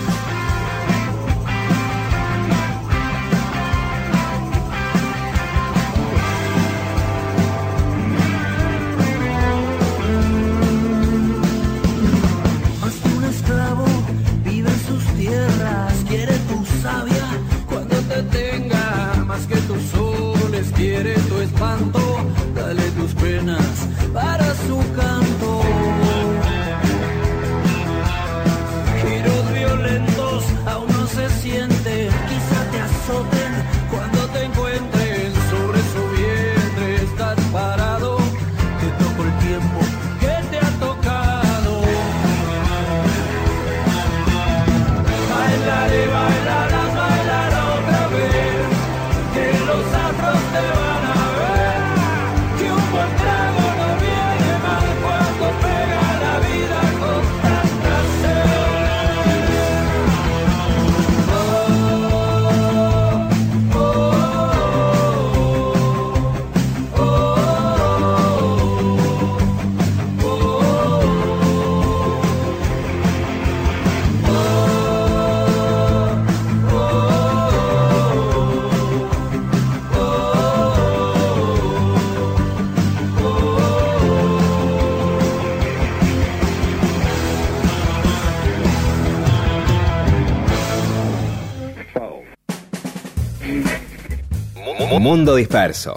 Mundo Disperso.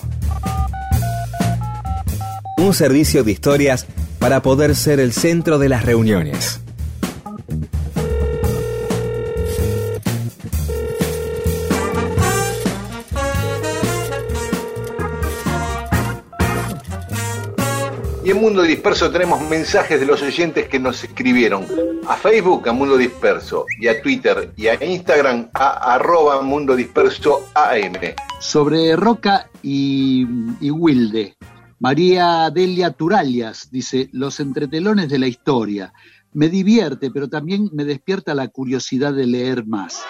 Un servicio de historias para poder ser el centro de las reuniones. Y en Mundo Disperso tenemos mensajes de los oyentes que nos escribieron a Facebook, a Mundo Disperso, y a Twitter, y a Instagram, a arroba Mundo Disperso AM. Sobre Roca y, Wilde, María Delia Turalias dice, los entretelones de la historia. Me divierte, pero también me despierta la curiosidad de leer más.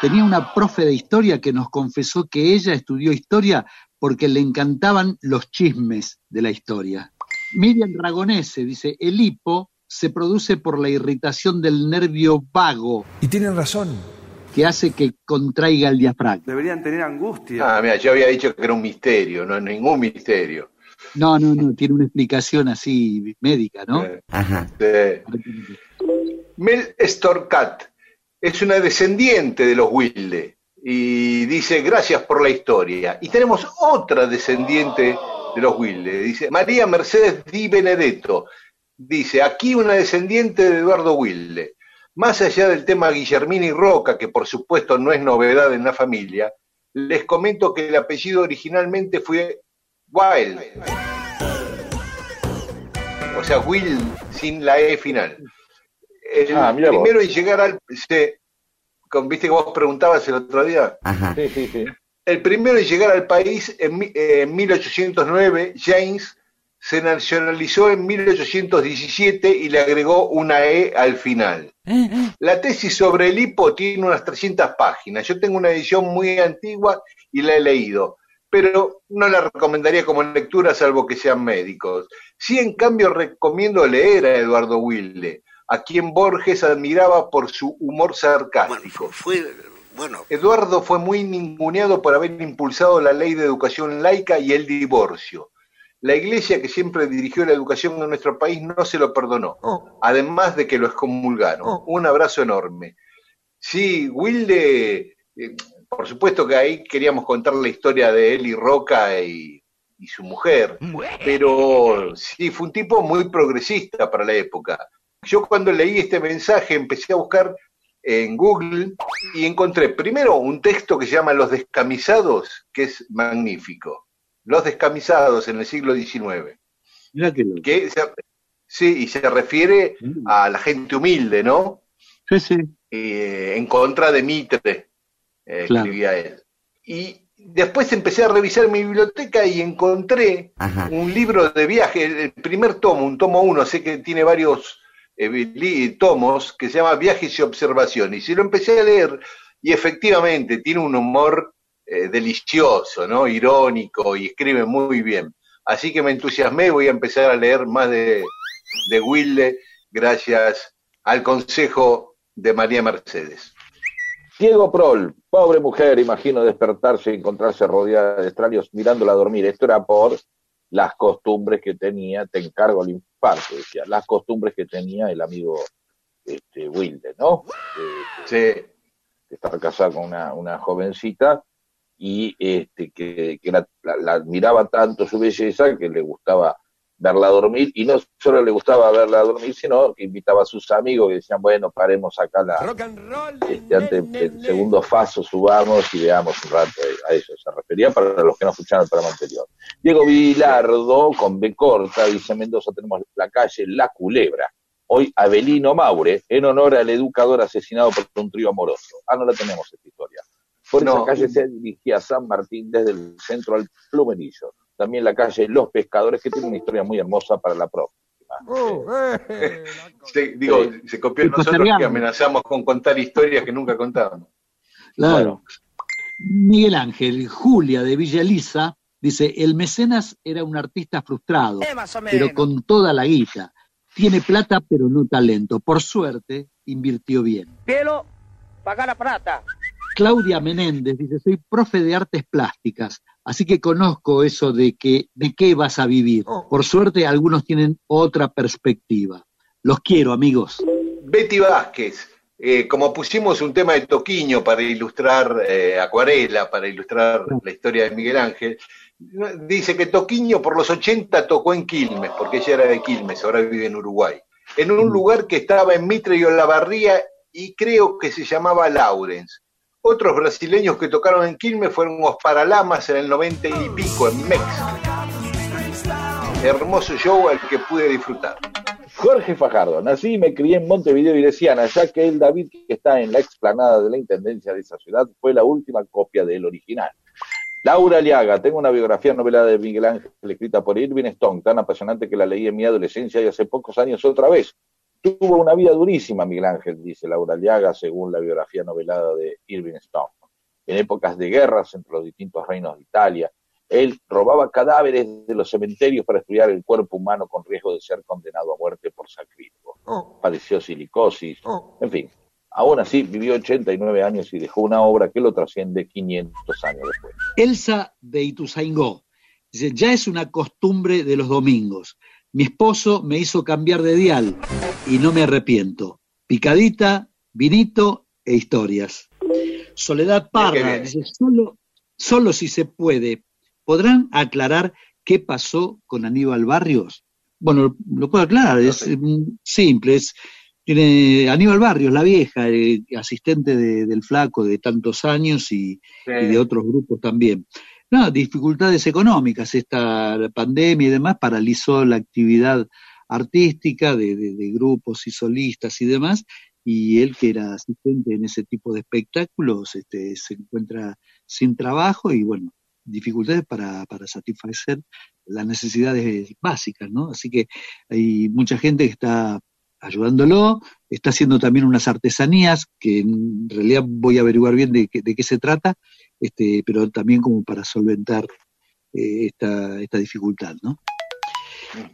Tenía una profe de historia que nos confesó que ella estudió historia porque le encantaban los chismes de la historia. Miriam Ragonese dice, el hipo se produce por la irritación del nervio vago Y tienen razón. Que hace que contraiga el diafragma. Deberían tener angustia. Ah, mira, yo había dicho que era un misterio, no es ningún misterio. No, no, no, tiene una explicación así médica, ¿no? Eh, eh, Mel Storcat es una descendiente de los Wilde y dice gracias por la historia. Y tenemos otra descendiente de los Wilde, dice María Mercedes Di Benedetto. Dice, aquí una descendiente de Eduardo Wilde. Más allá del tema Guillermina y Roca, que por supuesto no es novedad en la familia, les comento que el apellido originalmente fue Wild. O sea, Will sin la E final. El Ah, primero en llegar al... se- con, Viste que vos preguntabas el otro día. Sí, sí, sí. El primero en llegar al país en, mi- en 1809, James se nacionalizó en 1817 y le agregó una E al final. La tesis sobre el hipo tiene unas 300 páginas. Yo tengo una edición muy antigua y la he leído, pero no la recomendaría como lectura salvo que sean médicos. Sí, en cambio, recomiendo leer a Eduardo Wilde, a quien Borges admiraba por su humor sarcástico. Fue, bueno, Eduardo fue muy ninguneado por haber impulsado la ley de educación laica y el divorcio. La iglesia que siempre dirigió la educación en nuestro país no se lo perdonó, además de que lo excomulgaron. Un abrazo enorme. Sí, Wilde, eh, por supuesto que ahí queríamos contar la historia de él y Roca y, y su mujer, pero sí, fue un tipo muy progresista para la época. Yo cuando leí este mensaje empecé a buscar en Google y encontré primero un texto que se llama Los descamisados, que es magnífico. Los descamisados en el siglo XIX. Mirá que. Que se- sí, y se refiere a la gente humilde, ¿no? Sí, sí. Eh, en contra de Mitre, eh, Claro. escribía él. Y después empecé a revisar mi biblioteca y encontré un libro de viaje, el primer tomo, un tomo uno, sé que tiene varios eh, tomos, que se llama Viajes y Observaciones. Y lo empecé a leer y efectivamente tiene un humor eh, delicioso, ¿no? Irónico y escribe muy bien. Así que me entusiasmé y voy a empezar a leer más de, de Wilde gracias al consejo de María Mercedes. Diego Prol, pobre mujer, imagino despertarse y encontrarse rodeada de extraños mirándola dormir. Esto era por las costumbres que tenía, te encargo el infarto, decía, las costumbres que tenía el amigo este, Wilde, ¿no? Eh, Sí, estaba casado con una, una jovencita y este, que, que la, la- la admiraba tanto su belleza que le gustaba verla dormir y no solo le gustaba verla dormir, sino que invitaba a sus amigos que decían, bueno, paremos acá la, Rock and roll. este, antes del segundo faso subamos y veamos un rato a eso. Se refería para los que no escucharon el programa anterior. Diego Vilardo, con B corta, dice Mendoza, tenemos la calle La Culebra. Hoy Abelino Maure, en honor al educador asesinado por un trío amoroso. Ah, no la tenemos esta historia. Por No. esa calle se dirigía a San Martín desde el centro al Plumerillo. También la calle Los Pescadores, que tiene una historia muy hermosa para la próxima. Uh, eh, se, digo, se copió Sí, nosotros que amenazamos con contar historias que nunca contamos. Claro. Miguel Ángel, Julia de Villa Elisa, dice, el mecenas era un artista frustrado, pero con toda la guita. Tiene plata, pero no talento. Por suerte, invirtió bien. Pielo, paga la plata. Claudia Menéndez dice, soy profe de artes plásticas, así que conozco eso de que de qué vas a vivir. Por suerte, algunos tienen otra perspectiva. Los quiero, amigos. Betty Vázquez, eh, como pusimos un tema de Toquiño para ilustrar eh, Acuarela, para ilustrar la historia de Miguel Ángel, dice que Toquiño por los 80 tocó en Quilmes, porque ella era de Quilmes, ahora vive en Uruguay, en un lugar que estaba en Mitre y Olavarría y creo que se llamaba Laurens. Otros brasileños que tocaron en Quilmes fueron los Paralamas en el 90 y pico, en México. hermoso show al que pude disfrutar. Jorge Fajardo, nací y me crié en Montevideo y Ilesiana, ya que el David que está en la explanada de la Intendencia de esa ciudad fue la última copia del original. Laura Aliaga, tengo una biografía novelada de Miguel Ángel escrita por Irving Stone, tan apasionante que la leí en mi adolescencia y hace pocos años otra vez. Tuvo una vida durísima Miguel Ángel, dice Laura Aliaga, según la biografía novelada de Irving Stone. En épocas de guerras entre los distintos reinos de Italia, él robaba cadáveres de los cementerios para estudiar el cuerpo humano con riesgo de ser condenado a muerte por sacrílego. Oh, Padeció silicosis, oh. en fin. Aún así, vivió 89 años y dejó una obra que lo trasciende 500 años después. Elsa de Ituzaingó dice, ya es una costumbre de los domingos. Mi esposo me hizo cambiar de dial y no me arrepiento. Picadita, vinito e historias. Soledad Parra dice, solo, solo si se puede, ¿podrán aclarar qué pasó con Aníbal Barrios? Bueno, lo puedo aclarar, es mm, simple, es tiene Aníbal Barrios, la vieja, eh, asistente de- del flaco de tantos años y, y de otros grupos también. No, dificultades económicas, esta pandemia y demás paralizó la actividad artística de, grupos y solistas y demás, y él que era asistente en ese tipo de espectáculos este, se encuentra sin trabajo y bueno, dificultades para, para satisfacer las necesidades básicas, ¿no? Así que hay mucha gente que está ayudándolo, está haciendo también unas artesanías que en realidad voy a averiguar bien de, qué- de qué se trata, este, pero también como para solventar eh, esta, esta dificultad, ¿no?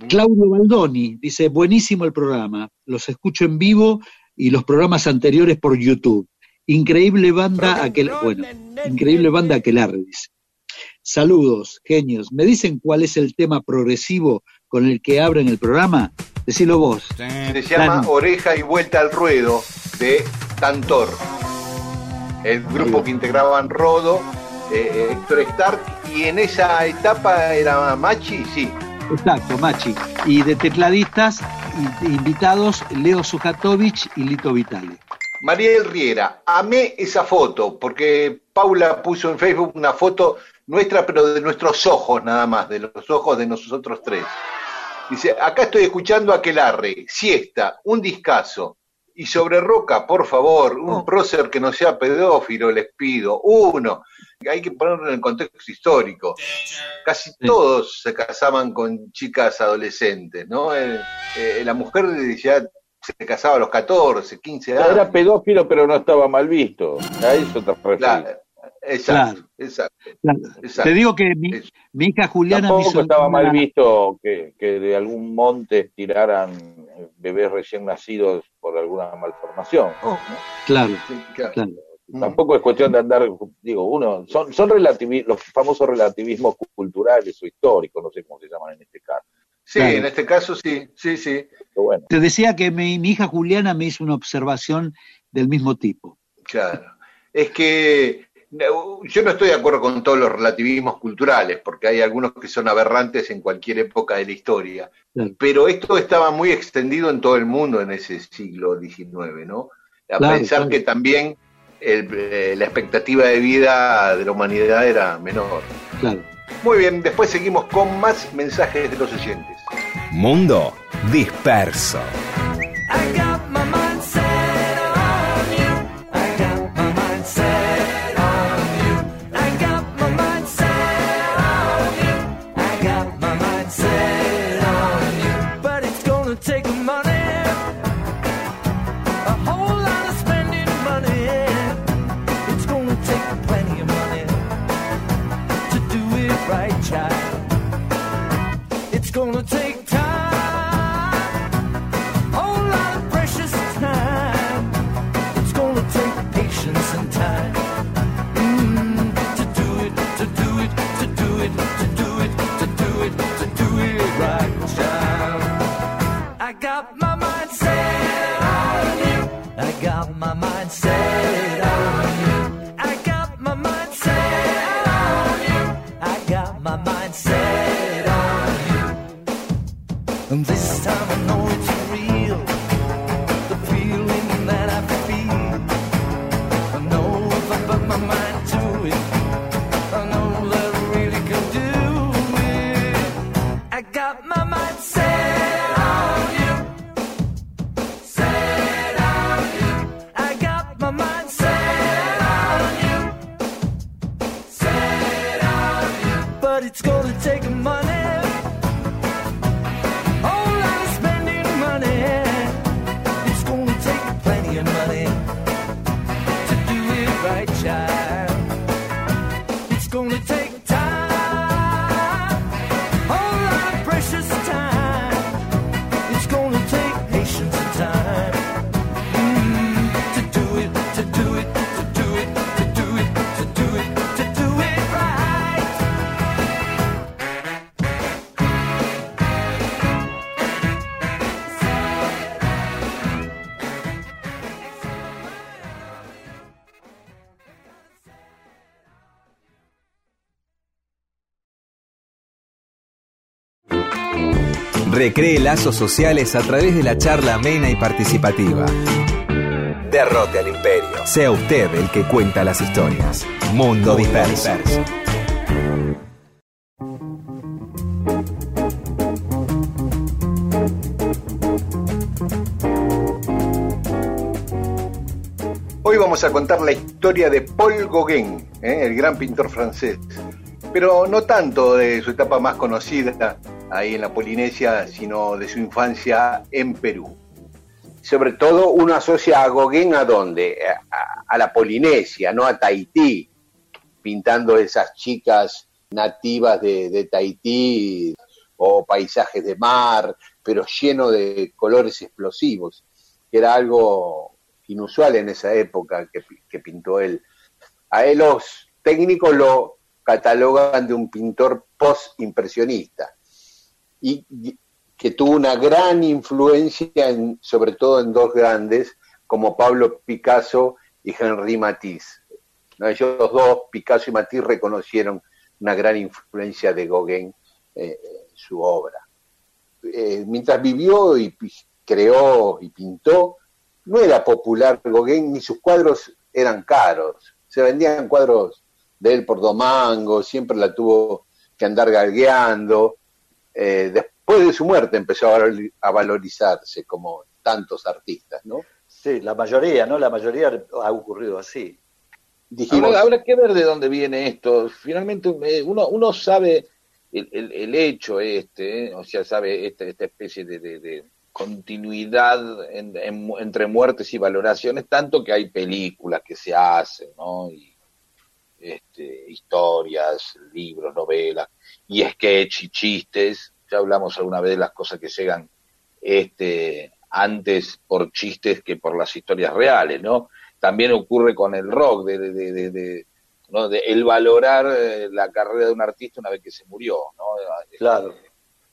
Claudio Baldoni dice, buenísimo el programa, los escucho en vivo y los programas anteriores por YouTube. Increíble banda aquel, bueno, increíble banda aquelarre, dice. Saludos, genios. ¿Me dicen cuál es el tema progresivo con el que abren el programa? Decilo vos. Se llama Dani. Oreja y Vuelta al Ruedo de Tantor. El grupo que integraban Rodo, eh, Héctor Stark, y en esa etapa era Machi, sí. Exacto, Machi. Y de tecladistas invitados Leo Sujatovic y Lito Vitale. Mariel Riera, amé esa foto, porque Paula puso en Facebook una foto nuestra, pero de nuestros ojos nada más, de los ojos de nosotros tres. Dice, acá estoy escuchando a Aquelarre, siesta, un discazo. Y sobre Roca, por favor, un Oh. prócer que no sea pedófilo, les pido. Uno, hay que ponerlo en el contexto histórico. Casi todos se casaban con chicas adolescentes, ¿no? Eh, eh, la mujer ya se casaba a los 14, 15 años. Era pedófilo, pero no estaba mal visto. A eso te referís. Claro, exacto, Claro. exacto, Claro. exacto. Te digo que mi, mi hija Juliana me Tampoco hizo estaba mal visto que, que de algún monte tiraran eh, bebés recién nacidos por alguna malformación. Oh, Claro, Sí, claro. claro. Mm. Tampoco es cuestión de andar, digo, uno, son, son los famosos relativismos culturales o históricos, no sé cómo se llaman en este caso. Sí, Claro. en este caso sí, sí, sí, Pero bueno, Te decía que mi, mi hija Juliana me hizo una observación del mismo tipo. claro. Es que yo no estoy de acuerdo con todos los relativismos culturales, porque hay algunos que son aberrantes en cualquier época de la historia. Claro. Pero esto estaba muy extendido en todo el mundo en ese siglo XIX, ¿no? A Claro, pensar claro. que también el- eh, la expectativa de vida de la humanidad era menor. Claro. Muy bien, después seguimos con más mensajes de los oyentes. Mundo disperso. Gonna take take a moment. Recree lazos sociales a través de la charla amena y participativa. Derrote al imperio. Sea usted el que cuenta las historias. Mundo Disperso. Hoy vamos a contar la historia de Paul Gauguin, ¿eh? el gran pintor francés. Pero no tanto de su etapa más conocida ahí en la Polinesia, sino de su infancia en Perú. Sobre todo uno asocia a Gauguin a dónde? A, la Polinesia, no a Tahití, pintando esas chicas nativas de, de Tahití o paisajes de mar, pero lleno de colores explosivos, que era algo inusual en esa época que, que pintó él. A él los técnicos lo catalogan de un pintor post-impresionista y que tuvo una gran influencia, en, sobre todo en dos grandes, como Pablo Picasso y Henri Matisse. ¿No? Ellos dos, Picasso y Matisse, reconocieron una gran influencia de Gauguin eh, en su obra. Eh, mientras vivió y creó y pintó, no era popular Gauguin, ni sus cuadros eran caros. Se vendían cuadros de él por dos mangos, siempre la tuvo que andar galgueando. Eh, después de su muerte empezó a valor- a valorizarse como tantos artistas, ¿no? Sí, la mayoría, ¿no? La mayoría ha ocurrido así. Dijimos, Habrá, habrá que ver de dónde viene esto. Finalmente, eh, uno, uno sabe el, el- el hecho este, ¿eh? o sea, sabe esta, esta especie de, de- de continuidad en- en- entre muertes y valoraciones, tanto que hay películas que se hacen, ¿no? Y, este, historias, libros, novelas, y sketch y chistes. Ya hablamos alguna vez de las cosas que llegan este, antes por chistes que por las historias reales, ¿no? También ocurre con el rock, de, de, de, el valorar eh, la carrera de un artista una vez que se murió, ¿no? Este, Claro.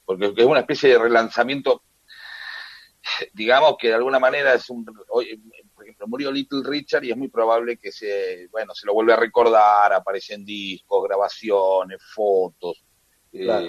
Porque es una especie de relanzamiento, digamos que de alguna manera es un, ejemplo, murió Little Richard y es muy probable que se, bueno, se lo vuelve a recordar, aparecen discos, grabaciones, fotos, eh, Claro.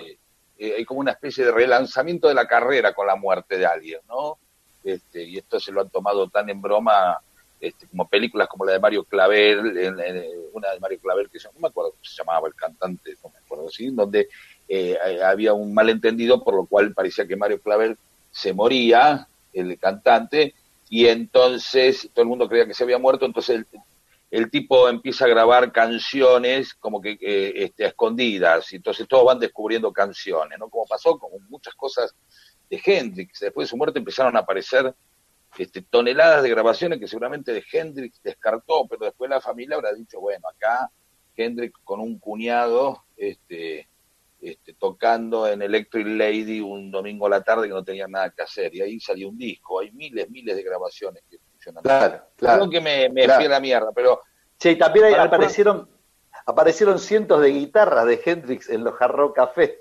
eh, hay como una especie de relanzamiento de la carrera con la muerte de alguien, ¿no? Este, y esto se lo han tomado tan en broma este, como películas como la de Mario Clavel, en- en- una de Mario Clavel que yo no me acuerdo cómo se llamaba el cantante, no me acuerdo, ¿sí? donde eh, había un malentendido por lo cual parecía que Mario Clavel se moría, el cantante, y entonces todo el mundo creía que se había muerto, entonces el, el tipo empieza a grabar canciones como que eh, este, escondidas, y entonces todos van descubriendo canciones, ¿no? Como pasó con muchas cosas de Hendrix, después de su muerte empezaron a aparecer este, toneladas de grabaciones que seguramente de Hendrix descartó, pero después la familia habrá dicho, bueno, acá Hendrix con un cuñado este, este, tocando en Electric Lady un domingo a la tarde que no tenía nada que hacer, y ahí salió un disco, hay miles, miles de grabaciones que funcionan. claro, claro. Que me, me claro. fui a la mierda, pero Sí, también hay- aparecieron, aparecieron cientos de guitarras de Hendrix en los Jarro Café.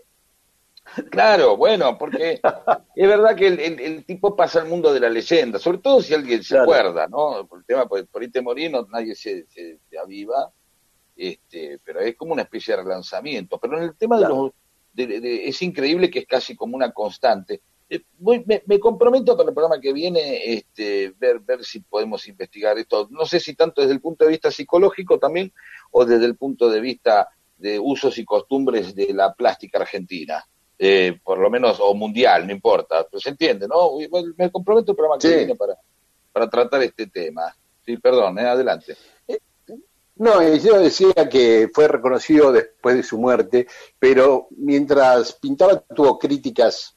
Claro, bueno, porque es verdad que el, el- el tipo pasa al mundo de la leyenda, sobre todo si alguien se Claro. acuerda, ¿no? Por el tema, por, por ahí te morís, no, nadie se, se, se aviva, este, pero es como una especie de relanzamiento. Pero en el tema Claro. de los... de- es increíble que es casi como una constante. Eh, voy- me, me comprometo para el programa que viene este, ver, ver si podemos investigar esto. No sé si tanto desde el punto de vista psicológico también o desde el punto de vista de usos y costumbres de la plástica argentina eh, por lo menos, o mundial, no importa, pero se entiende, ¿no? Me comprometo el programa que Sí. viene para, para tratar este tema. Sí, perdón, eh, adelante. No, y yo decía que fue reconocido después de su muerte, pero mientras pintaba tuvo críticas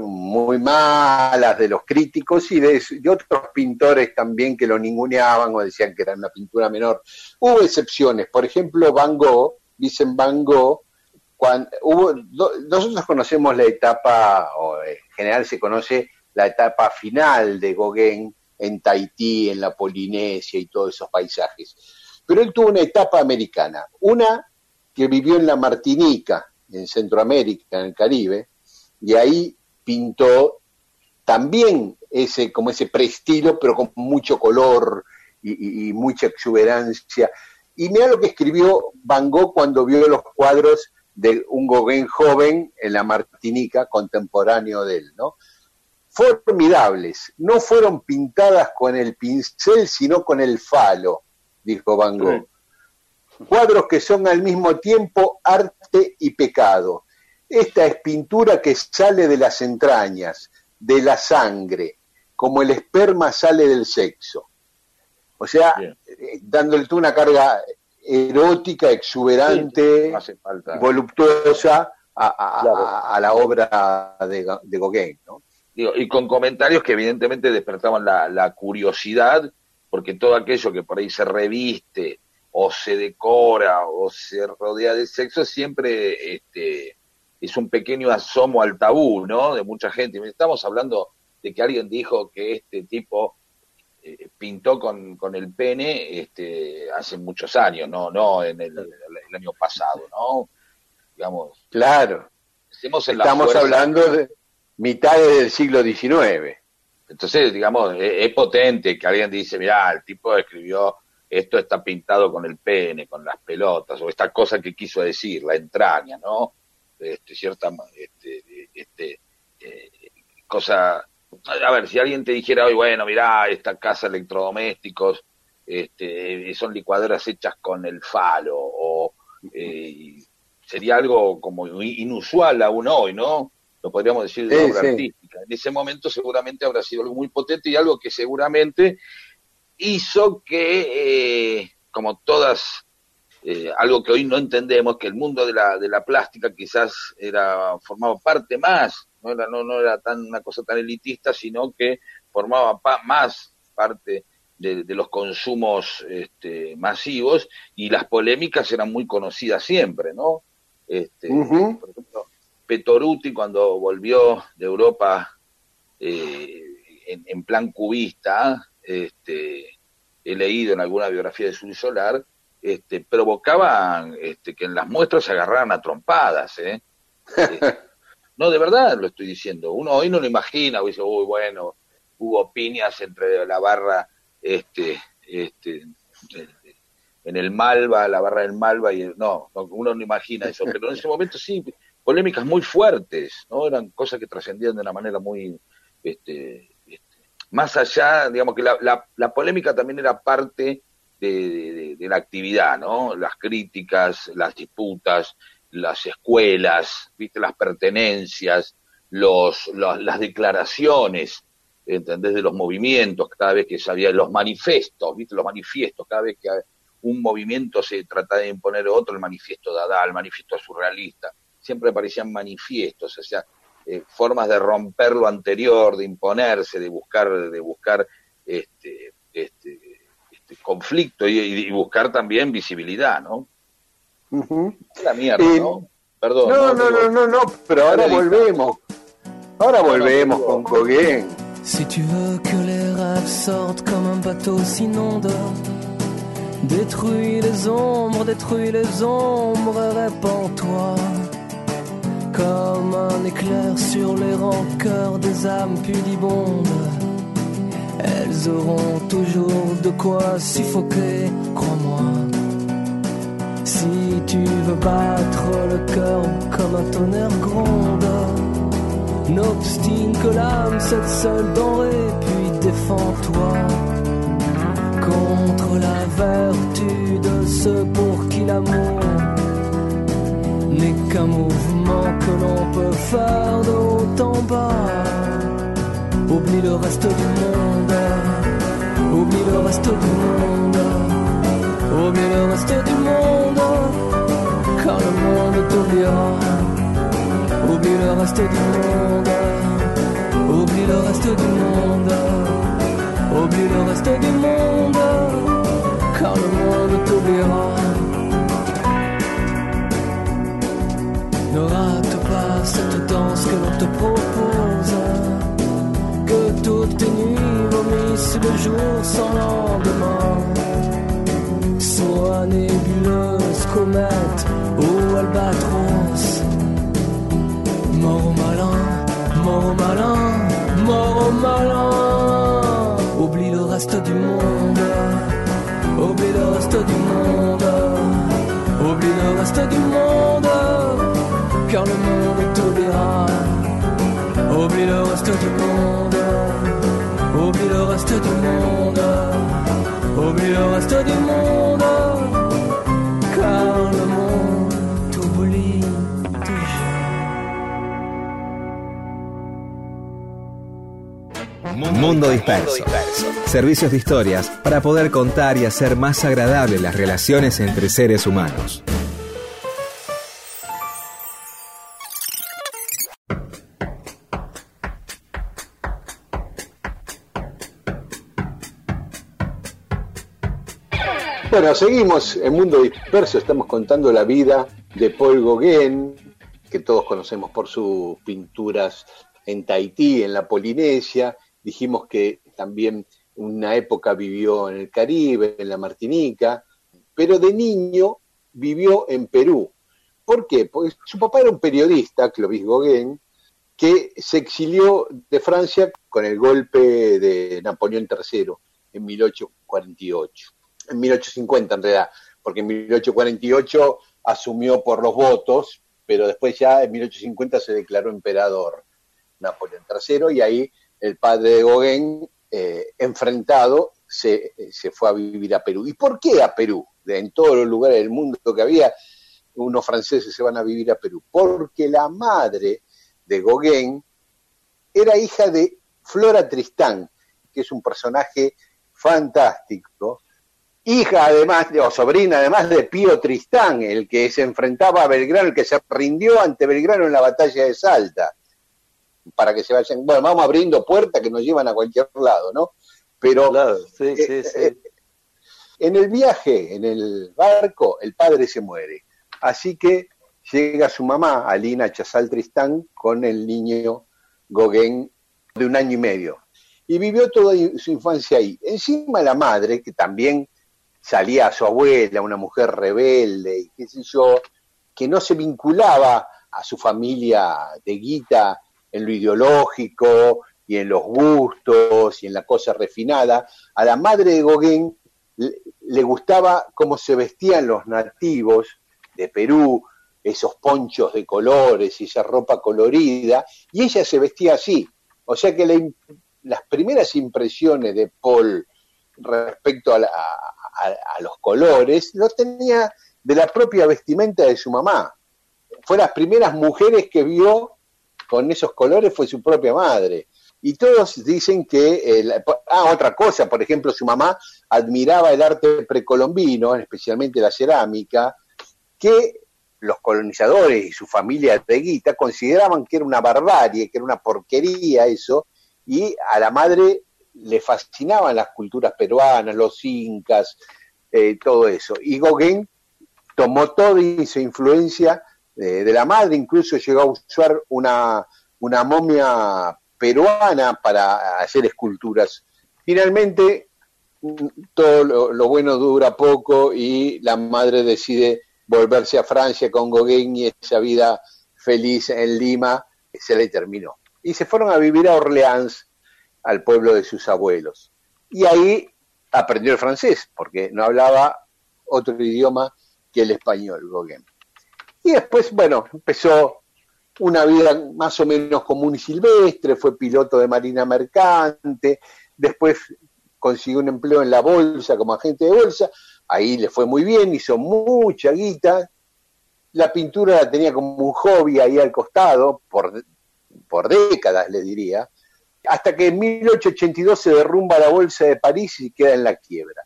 muy malas de los críticos y de, de otros pintores también que lo ninguneaban o decían que era una pintura menor. Hubo excepciones, por ejemplo, Van Gogh, dicen Van Gogh, cuando hubo, do- nosotros conocemos la etapa, o en general se conoce la etapa final de Gauguin en Tahití, en la Polinesia y todos esos paisajes. Pero él tuvo una etapa americana, una que vivió en la Martinica, en Centroamérica, en el Caribe, y ahí pintó también ese, como ese preestilo, pero con mucho color y, mucha exuberancia. Y mira lo que escribió Van Gogh cuando vio los cuadros de un Gauguin joven en la Martinica, contemporáneo de él, ¿no? Formidables, no fueron pintadas con el pincel, sino con el falo, dijo Van Gogh. Cuadros que son al mismo tiempo arte y pecado. Esta es pintura que sale de las entrañas, de la sangre, como el esperma sale del sexo. O sea, eh, dándole tú una carga erótica, exuberante, voluptuosa a, a- Claro. a- a la obra de, de Gauguin, ¿no? Digo, y con comentarios que evidentemente despertaban la, la curiosidad, porque todo aquello que por ahí se reviste o se decora o se rodea de sexo siempre este, es un pequeño asomo al tabú, ¿no? De mucha gente. Estamos hablando de que alguien dijo que este tipo eh, pintó con, con el pene este, hace muchos años, no, no en el, el año pasado, ¿no? Digamos, Claro, en estamos hablando de mitades del siglo XIX. Entonces, digamos, es, es potente que alguien dice, mira, el tipo escribió, esto está pintado con el pene, con las pelotas, o esta cosa que quiso decir, la entraña, ¿no? Este, cierta, este, este, eh, cosa, a ver, si alguien te dijera hoy, bueno, mira, esta casa electrodomésticos, este, son licuadoras hechas con el falo, o eh, sería algo como inusual aún hoy, ¿no? Lo podríamos decir de Sí, obra sí. artística. En ese momento seguramente habrá sido algo muy potente y algo que seguramente hizo que, eh, como todas, eh, algo que hoy no entendemos, que el mundo de la, de la plástica quizás era formaba parte más, no era, no, no era tan una cosa tan elitista, sino que formaba pa- más parte de, de los consumos este, masivos y las polémicas eran muy conocidas siempre, ¿no? Este. Por ejemplo, Petoruti cuando volvió de Europa eh, en, en plan cubista, este, he leído en alguna biografía de Sul Solar, este, provocaban este, que en las muestras se agarraran a trompadas. ¿eh? No, de verdad lo estoy diciendo. Uno hoy no lo imagina, dice, uy, bueno, hubo piñas entre la barra este, este, en el Malva, la barra del Malva, y el- no, no, uno no imagina eso, pero en ese momento sí, polémicas muy fuertes, ¿no? Eran cosas que trascendían de una manera muy, este, este, más allá, digamos que la, la, polémica también era parte de, de- de- de la actividad, ¿no? Las críticas, las disputas, las escuelas, viste, las pertenencias, los, los- las declaraciones, ¿entendés? De los movimientos, cada vez que sabía, los manifestos, viste, los manifiestos, cada vez que un movimiento se trataba de imponer otro, el manifiesto Dada, el manifiesto surrealista, siempre aparecían manifiestos, o sea, eh, formas de romper lo anterior, de imponerse, de buscar, de buscar este, este, este conflicto y, y buscar también visibilidad, ¿no? Ujú. La mierda, Eh, ¿no? Perdón. No, no, no, no, no, pero ahora volvemos. Ahora volvemos con Gauguin. Si tu veux que les rêves sortent comme un bateau s'inonde, détruis les ombres, détruis les ombres, répands-toi comme un éclair sur les rancœurs des âmes pudibondes. Elles auront toujours de quoi suffoquer, crois-moi. Si tu veux battre le cœur comme un tonnerre gronde, N'obstine que l'âme, cette seule denrée, puis défends-toi contre la vertu de ceux pour qui l'amour n'est qu'un mouvement que l'on peut faire de haut en bas. Oublie le reste du monde, oublie le reste du monde, oublie le reste du monde, car le monde t'oubliera. Oublie le reste du monde, oublie le reste du monde, oublie le reste du monde, Ne rate pas cette danse que l'on te propose, que toutes tes nuits vomissent le jour sans lendemain. Soit nébuleuse, comète ou albatros. Mort au malin, mort au malin, mort au malin. Oublie le reste du monde, oublie le reste du monde, oublie le reste du monde, car le monde t'oubliera. Oublie le reste du monde, oublie le reste du monde, oublie le reste du monde, car le monde t'oublie toujours. Mundo Disperso. Servicios de historias para poder contar y hacer más agradables las relaciones entre seres humanos. Seguimos en Mundo Disperso, estamos contando la vida de Paul Gauguin, que todos conocemos por sus pinturas en Tahití, en la Polinesia. Dijimos que también una época vivió en el Caribe, en la Martinica, pero de niño vivió en Perú. ¿Por qué? Porque su papá era un periodista, Clovis Gauguin, que se exilió de Francia con el golpe de Napoleón III en 1848 en 1850 en realidad, porque en 1848 asumió por los votos, pero después ya en 1850 se declaró emperador Napoleón III y ahí el padre de Gauguin, eh, enfrentado, se, se, fue a vivir a Perú. ¿Y por qué a Perú? En todos los lugares del mundo que había, unos franceses se van a vivir a Perú. Porque la madre de Gauguin era hija de Flora Tristán, que es un personaje fantástico, hija además, o sobrina además de Pío Tristán, el que se enfrentaba a Belgrano, el que se rindió ante Belgrano en la batalla de Salta, para que se vayan, bueno, vamos abriendo puertas que nos llevan a cualquier lado, ¿no? Pero Claro, sí, eh, sí, sí. eh, en el viaje, en el barco, el padre se muere. Así que llega su mamá, Alina Chazal Tristán, con el niño Gauguin de un año y medio. Y vivió toda su infancia ahí. Encima la madre, que también salía a su abuela, una mujer rebelde y qué sé yo, que no se vinculaba a su familia de guita en lo ideológico y en los gustos y en la cosa refinada. A la madre de Gauguin le, gustaba cómo se vestían los nativos de Perú, esos ponchos de colores y esa ropa colorida, y ella se vestía así. O sea que las primeras impresiones de Paul respecto a, la- a- los colores los tenía de la propia vestimenta de su mamá. Fue las primeras mujeres que vio con esos colores fue su propia madre. Y todos dicen que, ah, otra cosa, por ejemplo, su mamá admiraba el arte precolombino, especialmente la cerámica, que los colonizadores y su familia de guita consideraban que era una barbarie, que era una porquería eso, y a la madre le fascinaban las culturas peruanas, los incas, eh, todo eso. Y Gauguin tomó toda esa influencia eh, de la madre, incluso llegó a usar una, una momia peruana para hacer esculturas. Finalmente, todo lo, lo bueno dura poco y la madre decide volverse a Francia con Gauguin y esa vida feliz en Lima se le terminó. Y se fueron a vivir a Orleans, al pueblo de sus abuelos. Y ahí aprendió el francés, porque no hablaba otro idioma que el español, Gauguin. Y después, bueno, empezó una vida más o menos común y silvestre, fue piloto de marina mercante, después consiguió un empleo en la bolsa como agente de bolsa, ahí le fue muy bien, hizo mucha guita, la pintura la tenía como un hobby ahí al costado, por, por décadas le diría, hasta que en 1882 se derrumba la bolsa de París y queda en la quiebra.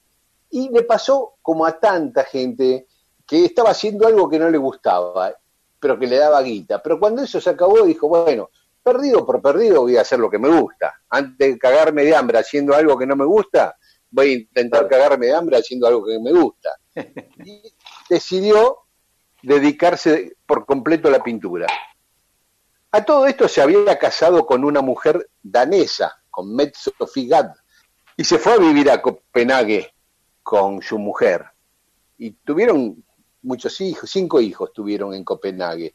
Y le pasó como a tanta gente que estaba haciendo algo que no le gustaba, pero que le daba guita. Pero cuando eso se acabó, dijo, bueno, perdido por perdido voy a hacer lo que me gusta. Antes de cagarme de hambre haciendo algo que no me gusta, voy a intentar cagarme de hambre haciendo algo que me gusta. Y decidió dedicarse por completo a la pintura. A todo esto se había casado con una mujer danesa, con Met Sofie Gad, y se fue a vivir a Copenhague con su mujer. Y tuvieron muchos hijos, cinco hijos tuvieron en Copenhague.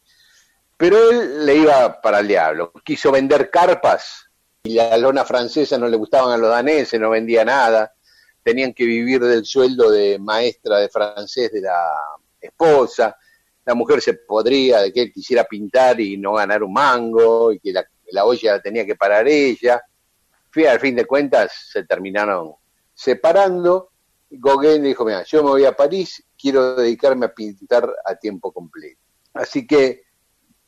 Pero él le iba para el diablo. Quiso vender carpas y la lona francesa no le gustaban a los daneses, no vendía nada. Tenían que vivir del sueldo de maestra de francés de la esposa. La mujer se podría de que él quisiera pintar y no ganar un mango, y que la, la olla la tenía que parar ella. Fui, al fin de cuentas se terminaron separando. Gauguin dijo, mira, yo me voy a París, quiero dedicarme a pintar a tiempo completo. Así que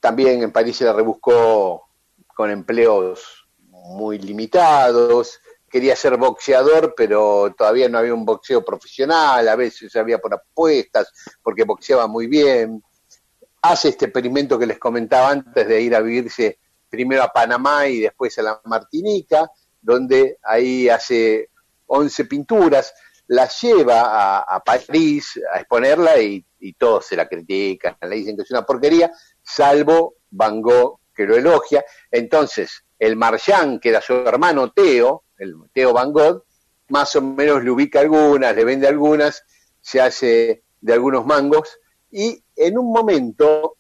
también en París se la rebuscó con empleos muy limitados, quería ser boxeador, pero todavía no había un boxeo profesional, a veces había por apuestas, porque boxeaba muy bien. Hace este experimento que les comentaba antes de ir a vivirse primero a Panamá y después a la Martinica, donde ahí hace 11 pinturas, las lleva a, París a exponerla y, y todos se la critican, le dicen que es una porquería, salvo Van Gogh, que lo elogia. Entonces, el Marchand, que era su hermano Teo, el Teo Van Gogh, más o menos le ubica algunas, le vende algunas, se hace de algunos mangos, y en un momento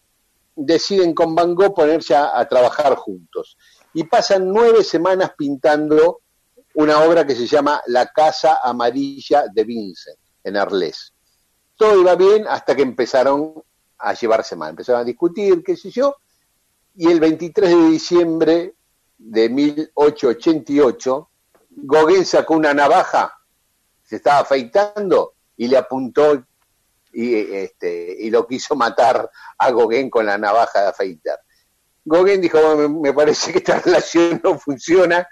deciden con Van Gogh ponerse a, trabajar juntos. Y pasan nueve semanas pintando una obra que se llama La Casa Amarilla de Vincent, en Arles. Todo iba bien hasta que empezaron a llevarse mal, empezaron a discutir, qué sé yo, y el 23 de diciembre de 1888, Gauguin sacó una navaja, se estaba afeitando y le apuntó y, este, y lo quiso matar a Gauguin con la navaja de afeitar. Gauguin dijo, me, parece que esta relación no funciona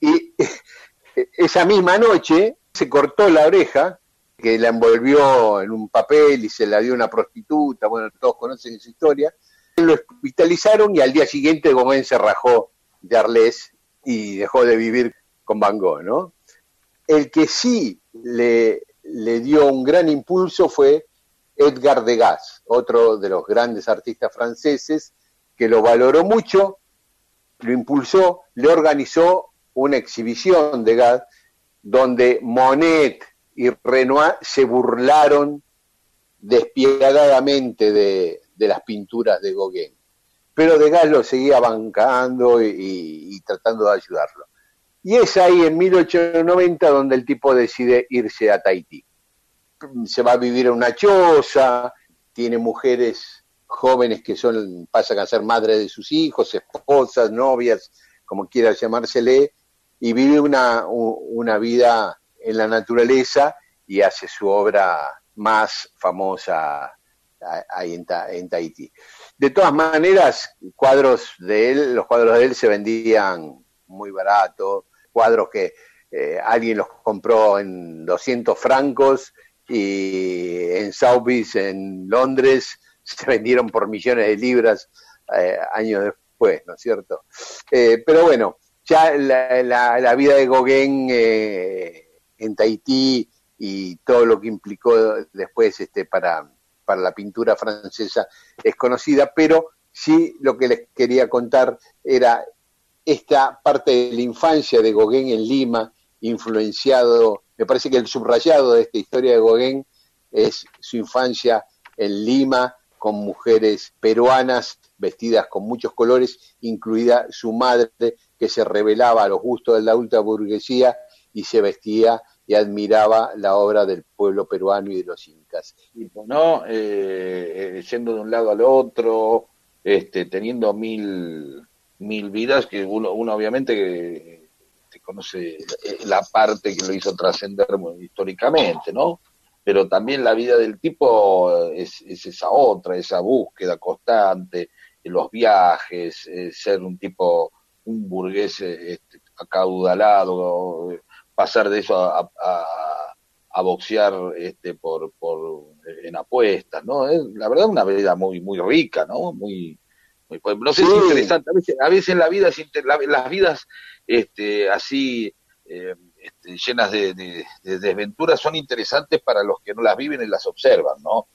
y esa misma noche se cortó la oreja, que la envolvió en un papel y se la dio una prostituta, bueno, todos conocen esa historia, lo hospitalizaron y al día siguiente Gauguin se rajó de Arles y dejó de vivir con Van Gogh, ¿no? El que sí le, le dio un gran impulso fue Edgar Degas, otro de los grandes artistas franceses, que lo valoró mucho, lo impulsó, le organizó una exhibición de Degas donde Monet y Renoir se burlaron despiadadamente de, las pinturas de Gauguin. Pero Degas lo seguía bancando y, tratando de ayudarlo. Y es ahí en 1890 donde el tipo decide irse a Tahití. Se va a vivir en una choza, tiene mujeres jóvenes que son pasan a ser madres de sus hijos, esposas, novias, como quiera llamársele, y vive una, una vida en la naturaleza y hace su obra más famosa ahí en, en, Tahití. De todas maneras, cuadros de él, los cuadros de él se vendían muy barato, cuadros que eh, alguien los compró en 200 francos y en Sotheby's, en Londres, se vendieron por millones de libras eh, años después, ¿no es cierto? Eh, pero bueno, ya la, la, la, vida de Gauguin en Tahití y todo lo que implicó después este, para, para la pintura francesa es conocida, pero sí lo que les quería contar era esta parte de la infancia de Gauguin en Lima, influenciado, me parece que el subrayado de esta historia de Gauguin es su infancia en Lima con mujeres peruanas vestidas con muchos colores, incluida su madre que se revelaba a los gustos de la alta burguesía y se vestía y admiraba la obra del pueblo peruano y de los incas. ¿no? Eh, yendo de un lado al otro, este, teniendo mil, mil vidas, que uno, uno obviamente que conoce la parte que lo hizo trascender históricamente, ¿no? Pero también la vida del tipo es, es esa otra, esa búsqueda constante, los viajes, eh, ser un tipo, un burgués este, acaudalado, pasar de eso a, a, boxear este, por, por, en apuestas, ¿no? Es, la verdad una vida muy, muy rica, ¿no? Muy no sé sí. si es interesante, a veces, a veces la vida es inter, la, las vidas este, así eh, este, llenas de, de, de, desventuras son interesantes para los que no las viven y las observan, ¿no?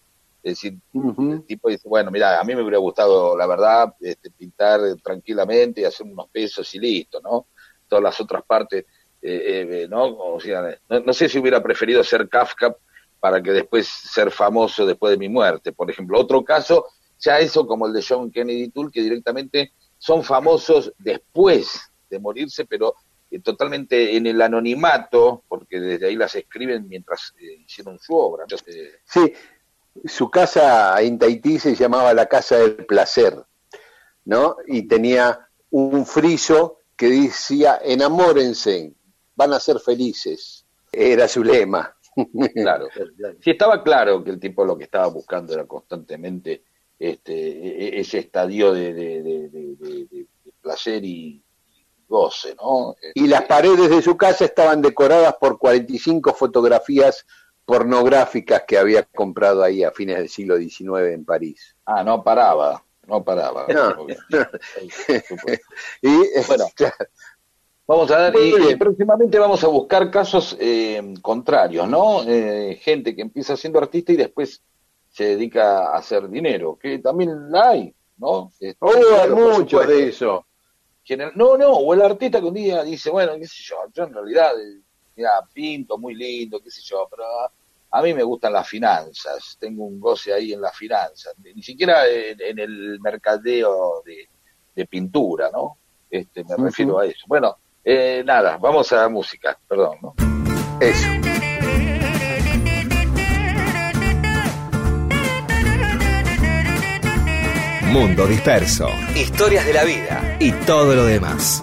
Es decir, uh -huh. el tipo dice, bueno, mira, a mí me hubiera gustado, la verdad, este, pintar tranquilamente y hacer unos pesos y listo, ¿no? Todas las otras partes eh, eh, ¿no? O sea, no, no, sé si hubiera preferido ser Kafka para que después ser famoso después de mi muerte. Por ejemplo, otro caso, ya eso como el de John Kennedy Toole, que directamente son famosos después de morirse, pero eh, totalmente en el anonimato, porque desde ahí las escriben mientras eh, hicieron su obra. Entonces, sí, su casa en Tahití se llamaba la Casa del Placer, ¿no? Y tenía un friso que decía, enamórense, van a ser felices. Era su lema. Claro. Sí, estaba claro que el tipo lo que estaba buscando era constantemente este, e- e- ese estadio de, de- de- placer y goce, ¿no? Y las paredes de su casa estaban decoradas por 45 fotografías pornográficas que había comprado ahí a fines del siglo XIX en París. Ah, no paraba, no paraba. No. y Bueno. Vamos a dar, y próximamente vamos a buscar casos eh, contrarios, ¿no? Eh, gente que empieza siendo artista y después se dedica a hacer dinero, que también la hay, ¿no? Este, oh, hay claro, muchos de eso. General- no, no, o el artista que un día dice, bueno, qué sé yo, yo en realidad, eh, mira, pinto muy lindo, qué sé yo, pero a, mí me gustan las finanzas, tengo un goce ahí en las finanzas, ni siquiera en, en el mercadeo de, de pintura, ¿no? Este, me refiero a eso. Bueno, eh, nada, vamos a la música, perdón, ¿no? Eso. Mundo Disperso. Historias de la vida y todo lo demás.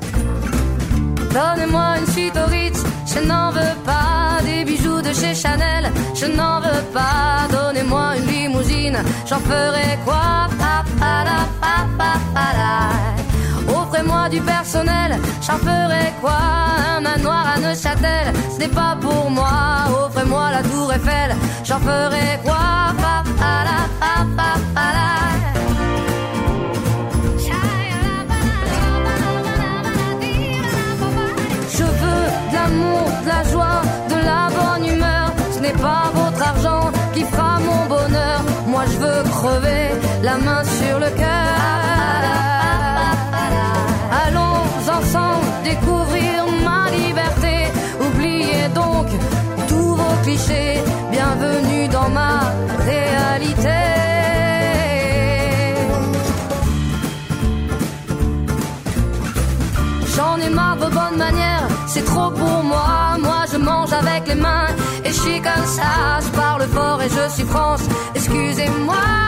Donnez-moi une suite au Ritz, je n'en veux pas des bijoux de chez Chanel, je n'en veux pas. Donnez-moi une limousine, j'en ferai quoi? Pa, pa, la, pa, pa, pa, la. Offrez-moi du personnel, j'en ferai quoi? Un manoir à Neuchâtel, ce n'est pas pour moi. Offrez-moi la tour Eiffel, j'en ferai quoi? Pa, pa, la, pa, pa, pa, la. La bonne humeur. Ce n'est pas votre argent qui fera mon bonheur. Moi je veux crever la main sur le cœur. Allons ensemble découvrir ma liberté. Oubliez donc tous vos clichés. Bienvenue dans ma réalité. J'en ai marre de bonnes manières, c'est trop pour moi. Moi avec les mains et je suis comme ça. Je parle fort et je suis France, excusez-moi.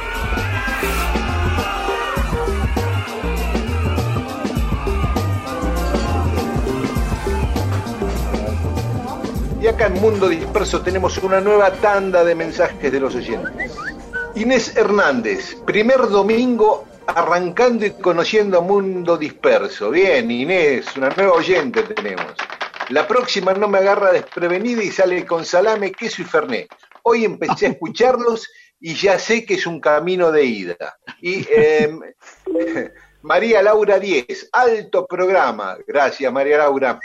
Mundo Disperso tenemos una nueva tanda de mensajes de los oyentes. Inés Hernández, primer domingo arrancando y conociendo Mundo Disperso. Bien, Inés, una nueva oyente tenemos. La próxima no me agarra desprevenida y sale con salame, queso y fernet. Hoy empecé a escucharlos y ya sé que es un camino de ida. Y eh, María Laura 10, alto programa. Gracias, María Laura.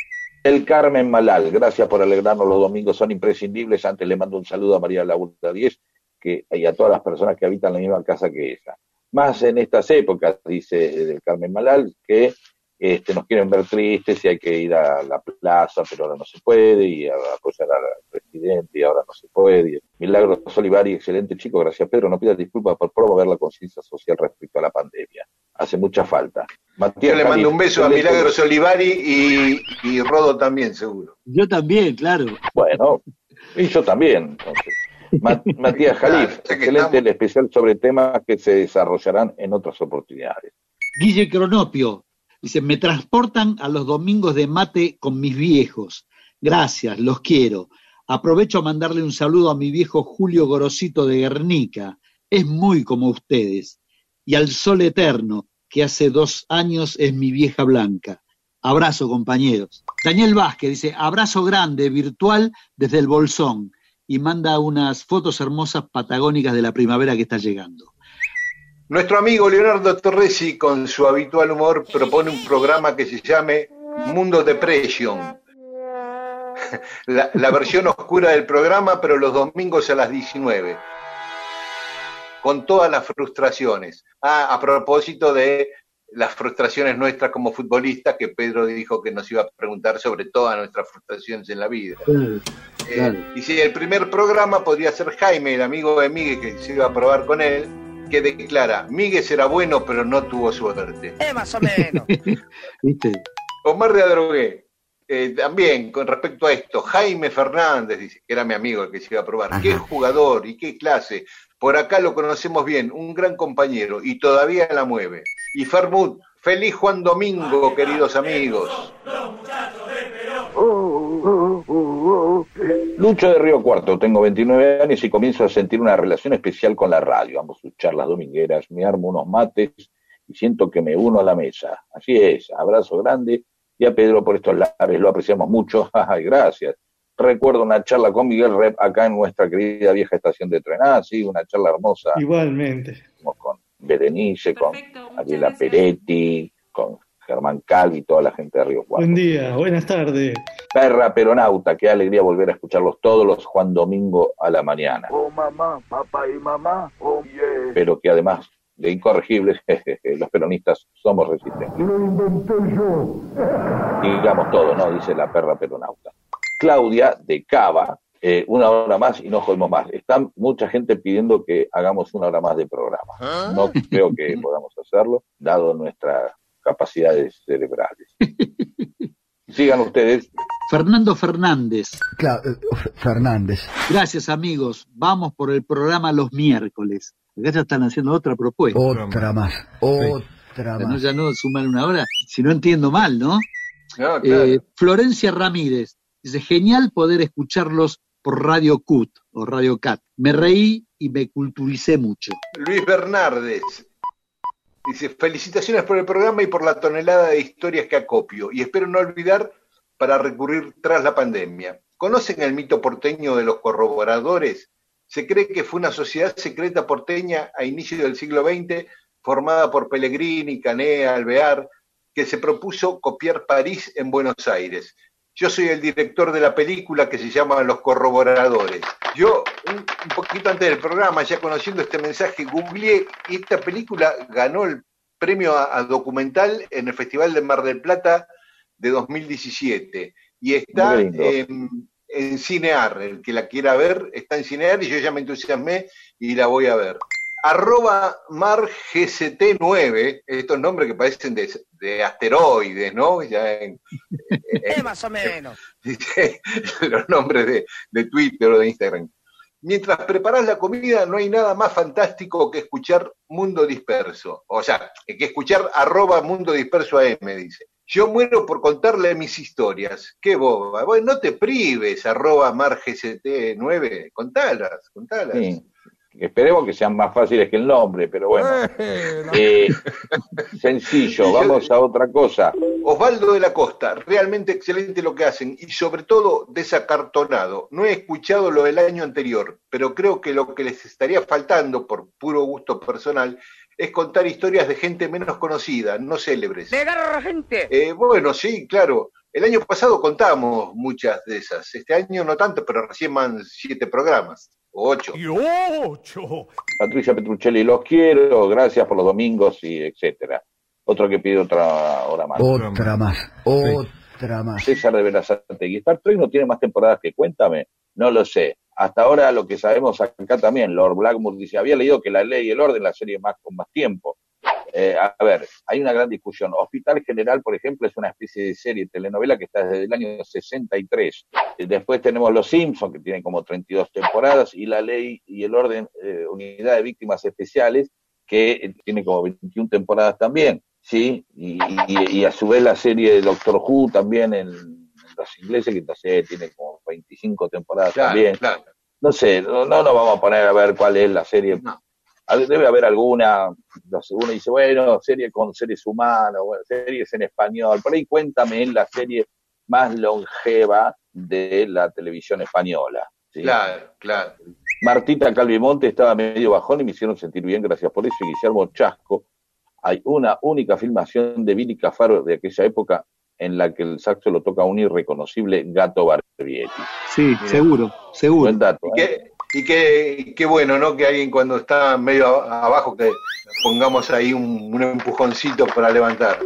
El Carmen Malal, gracias por alegrarnos los domingos, son imprescindibles. Antes le mando un saludo a María Laura 10 que, y a todas las personas que habitan la misma casa que ella. Más en estas épocas, dice el Carmen Malal, que este, nos quieren ver tristes y hay que ir a la plaza, pero ahora no se puede, y a apoyar al presidente, y ahora no se puede. Y Milagros Olivari, excelente chico, gracias Pedro, no pidas disculpas por promover la conciencia social respecto a la pandemia. Hace mucha falta. Matías Yo le mando un beso a Milagros Olivari y, y Rodo también, seguro. Yo también, claro. Bueno, y yo también. entonces. Ma- Matías Jalif, Claro, excelente estamos. el especial sobre temas que se desarrollarán en otras oportunidades. Guille Cronopio dice, me transportan a los domingos de mate con mis viejos. Gracias, los quiero. Aprovecho a mandarle un saludo a mi viejo Julio Gorosito de Guernica. Es muy como ustedes. Y al sol eterno, que hace dos años es mi vieja blanca. Abrazo, compañeros. Daniel Vázquez dice, abrazo grande, virtual, desde el Bolsón. Y manda unas fotos hermosas patagónicas de la primavera que está llegando. Nuestro amigo Leonardo Torresi, con su habitual humor, propone un programa que se llame Mundo Depression. La, la versión oscura del programa, pero los domingos a las 19. Con todas las frustraciones. Ah, a propósito de las frustraciones nuestras como futbolistas, que Pedro dijo que nos iba a preguntar sobre todas nuestras frustraciones en la vida. Eh, y si el primer programa podría ser Jaime, el amigo de Miguel, que se iba a probar con él, que declara, Miguel será bueno, pero no tuvo suerte. Eh, más o menos. ¿Viste? Omar de Adrogué, eh, también con respecto a esto, Jaime Fernández, dice, que era mi amigo el que se iba a probar, qué jugador y qué clase. Por acá lo conocemos bien, un gran compañero y todavía la mueve. Y Fermut, feliz Juan Domingo, queridos amigos. Lucho de Río Cuarto, tengo 29 años y comienzo a sentir una relación especial con la radio. Amo sus charlas domingueras, me armo unos mates y siento que me uno a la mesa. Así es, abrazo grande y a Pedro por estos lares, lo apreciamos mucho. Gracias. Recuerdo una charla con Miguel Rep acá en nuestra querida vieja estación de tren. Ah, sí, una charla hermosa. Igualmente. Con Berenice, con Ariela Peretti, con Germán Calvi y toda la gente de Río Cuarto. Buen día, buenas tardes. Perra Peronauta, qué alegría volver a escucharlos todos los Juan Domingo a la mañana. Oh mamá, papá y mamá, oh yeah. Pero que además de incorregibles, los peronistas somos resistentes. Lo inventé yo. Digamos todo, ¿no? Dice la perra peronauta. Claudia de Cava, eh, una hora más y no jodemos más. Está mucha gente pidiendo que hagamos una hora más de programa. No creo que podamos hacerlo, dado nuestras capacidades cerebrales. Sigan ustedes. Fernando Fernández. Claro, eh, Fernández. Gracias, amigos. Vamos por el programa los miércoles. Acá ya están haciendo otra propuesta. Otra más. Otra No, más. ya no suman una hora. Si no entiendo mal, ¿no? No, claro. Eh, Florencia Ramírez. Dice, genial poder escucharlos por Radio CUT o Radio CAT. Me reí y me culturicé mucho. Luis Bernardes dice, felicitaciones por el programa y por la tonelada de historias que acopio y espero no olvidar para recurrir tras la pandemia. ¿Conocen el mito porteño de los corroboradores? Se cree que fue una sociedad secreta porteña a inicio del siglo XX formada por Pellegrini, Canea, Alvear, que se propuso copiar París en Buenos Aires. Yo soy el director de la película que se llama Los Corroboradores. Yo, un, un poquito antes del programa, ya conociendo este mensaje, googleé y esta película ganó el premio a, a documental en el Festival de Mar del Plata de 2017. Y está en Cinear, el que la quiera ver, está en Cinear y yo ya me entusiasmé y la voy a ver. Arroba MarGCT9, estos nombres que parecen de, de asteroides, ¿no? Ya en, más o menos. los nombres de, de Twitter o de Instagram. Mientras preparas la comida, no hay nada más fantástico que escuchar Mundo Disperso. O sea, que escuchar arroba Mundo Disperso AM, dice. Yo muero por contarle mis historias. Qué boba. Bueno, no te prives, arroba margct9. Contalas, contalas. Sí. Esperemos que sean más fáciles que el nombre, pero bueno. Eh, sencillo, vamos a otra cosa. Osvaldo de la Costa, realmente excelente lo que hacen y sobre todo desacartonado. No he escuchado lo del año anterior, pero creo que lo que les estaría faltando, por puro gusto personal, es contar historias de gente menos conocida, no célebres. De garra gente. Eh, bueno, sí, claro. El año pasado contamos muchas de esas. Este año no tanto, pero recién van siete programas, ocho. Y ocho. Patricia Petruccelli, los quiero, gracias por los domingos y etcétera. Otro que pide otra hora más. Otra más. Otra más. César de Berazategui. Star Trek no tiene más temporadas que Cuéntame. No lo sé. Hasta ahora lo que sabemos acá también, Lord Blackmore dice, había leído que la ley y el orden, la serie más con más tiempo. Eh, a ver, hay una gran discusión. Hospital General, por ejemplo, es una especie de serie telenovela que está desde el año 63. Eh, Después tenemos Los Simpsons, que tienen como 32 temporadas, y La Ley y el Orden, eh, Unidad de Víctimas Especiales, que eh, tiene como 21 temporadas también, ¿sí? Y, y- y a su vez la serie de Doctor Who también en, en los ingleses, que entonces tiene como 25 temporadas Claro, también. claro. No sé, no, no nos vamos a poner a ver cuál es la serie No. Debe haber alguna, no sé, uno dice, bueno, serie con seres humanos, bueno, series en español. Por ahí cuéntame en la serie más longeva de la televisión española. ¿sí? Claro, claro. Martita Calvimonte estaba medio bajón y me hicieron sentir bien, gracias por eso. Y Guillermo Chasco, hay una única filmación de Billy Cafaro de aquella época en la que el saxo lo toca un irreconocible Gato Barbietti. Sí, seguro, seguro. Buen dato. Y ¿eh? Y qué, qué bueno, ¿no? Que alguien cuando está medio abajo, que pongamos ahí un, un empujoncito para levantar.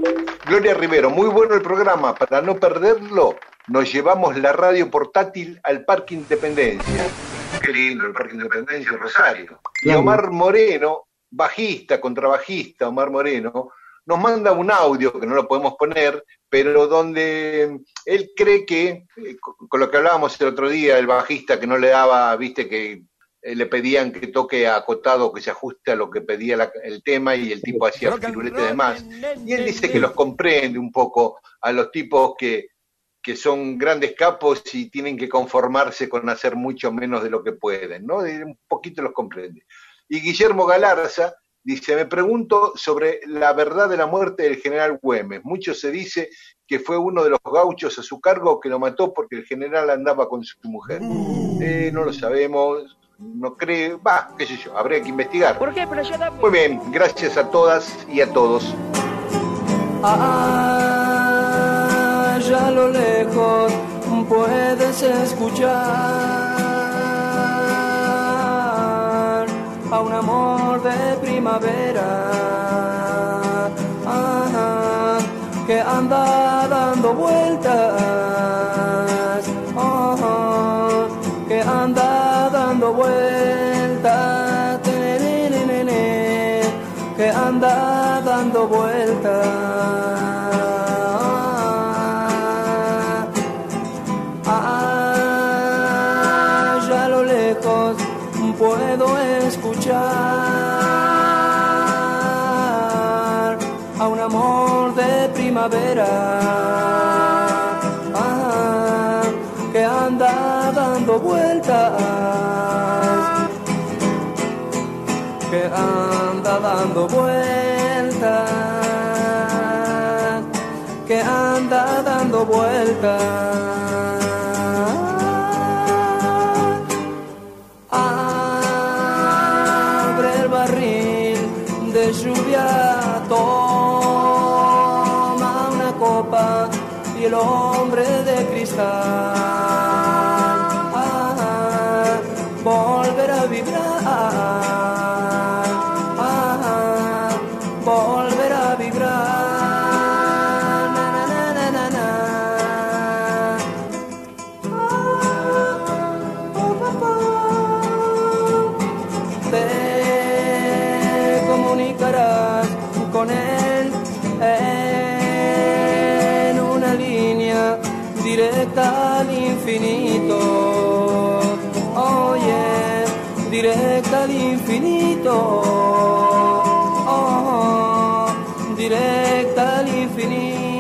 Gloria Rivero, muy bueno el programa. Para no perderlo, nos llevamos la radio portátil al Parque Independencia. Qué lindo el Parque Independencia, Rosario. Y. Omar Moreno, bajista, contrabajista, Omar Moreno, nos manda un audio que no lo podemos poner, pero donde él cree que, eh, con lo que hablábamos el otro día, el bajista que no le daba, viste que eh, le pedían que toque acotado, que se ajuste a lo que pedía la- el tema y el tipo hacía firuletes de más. Y él dice que los comprende un poco a los tipos que, que son grandes capos y tienen que conformarse con hacer mucho menos de lo que pueden, ¿no? Un poquito los comprende. Y Guillermo Galarza dice, me pregunto sobre la verdad de la muerte del general Güemes. Mucho se dice que fue uno de los gauchos a su cargo que lo mató porque el general andaba con su mujer. Eh, no lo sabemos, no creo, va, qué sé yo, habría que investigar. ¿Por qué? Pero yo también. Muy bien, gracias a todas y a todos. Allá a lo lejos puedes escuchar a un amor de primavera. Ajá, que anda dando vueltas, ajá, que anda dando vueltas, que anda dando vueltas. Primavera. Que anda dando vueltas, que anda dando vueltas, que anda dando vueltas. De Oye, directa al infinito. Directa al infinito.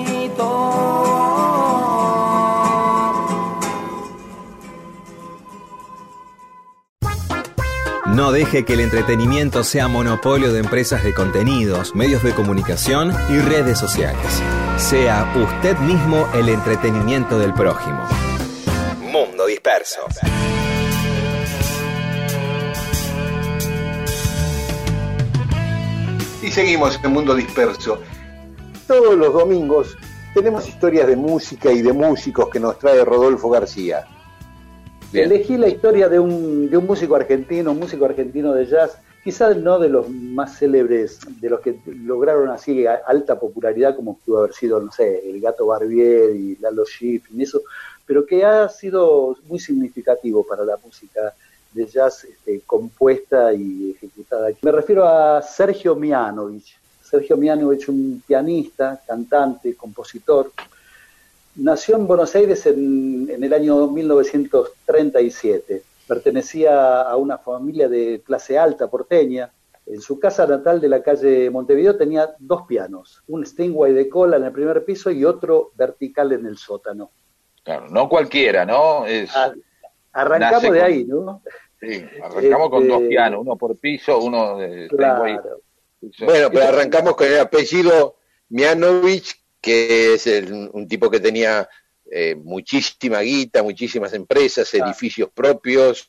No deje que el entretenimiento sea monopolio de empresas de contenidos, medios de comunicación y redes sociales. Sea usted mismo el entretenimiento del prójimo. Mundo Disperso. Y seguimos en Mundo Disperso. Todos los domingos tenemos historias de música y de músicos que nos trae Rodolfo García. Elegí la historia de un, de un músico argentino, un músico argentino de jazz, quizás no de los más célebres, de los que lograron así alta popularidad como pudo haber sido, no sé, el Gato Barbier y Lalo Schifrin y eso, pero que ha sido muy significativo para la música de jazz este, compuesta y ejecutada. Me refiero a Sergio Mianovich. Sergio Mianovich, un pianista, cantante, compositor, Nació en Buenos Aires en, en el año 1937. Pertenecía a una familia de clase alta porteña. En su casa natal de la calle Montevideo tenía dos pianos, un Steinway de cola en el primer piso y otro vertical en el sótano. Claro, no cualquiera, ¿no? Es, Ah, Arrancamos de ahí, ¿no? Sí, arrancamos con Este, dos pianos, uno por piso, uno de. Claro. Bueno, pero arrancamos con el apellido Mianovich, que es el- un tipo que tenía eh, muchísima guita, muchísimas empresas, edificios propios,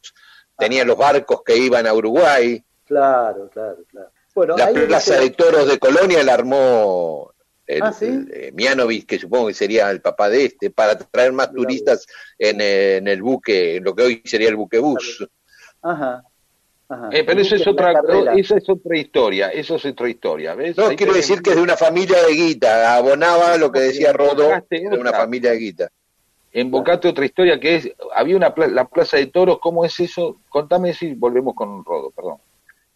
tenía los barcos que iban a Uruguay. Claro, claro, claro. Bueno, la ahí plaza de toros de Colonia la armó el, Ah, ¿sí? el, eh, Mianovich, que supongo que sería el papá de este, para traer más turistas en, eh, en el buque, en lo que hoy sería el buque bus. Ajá. ajá. Eh, pero eso es otra, carrera. esa es otra historia, eso es otra historia, ¿ves? No, Ahí quiero decir que es de una familia de guita, abonaba lo que decía Rodo, de una familia de guita. Embocate otra historia que es, había una pla- la Plaza de Toros, ¿cómo es eso? Contame si volvemos con Rodo, perdón.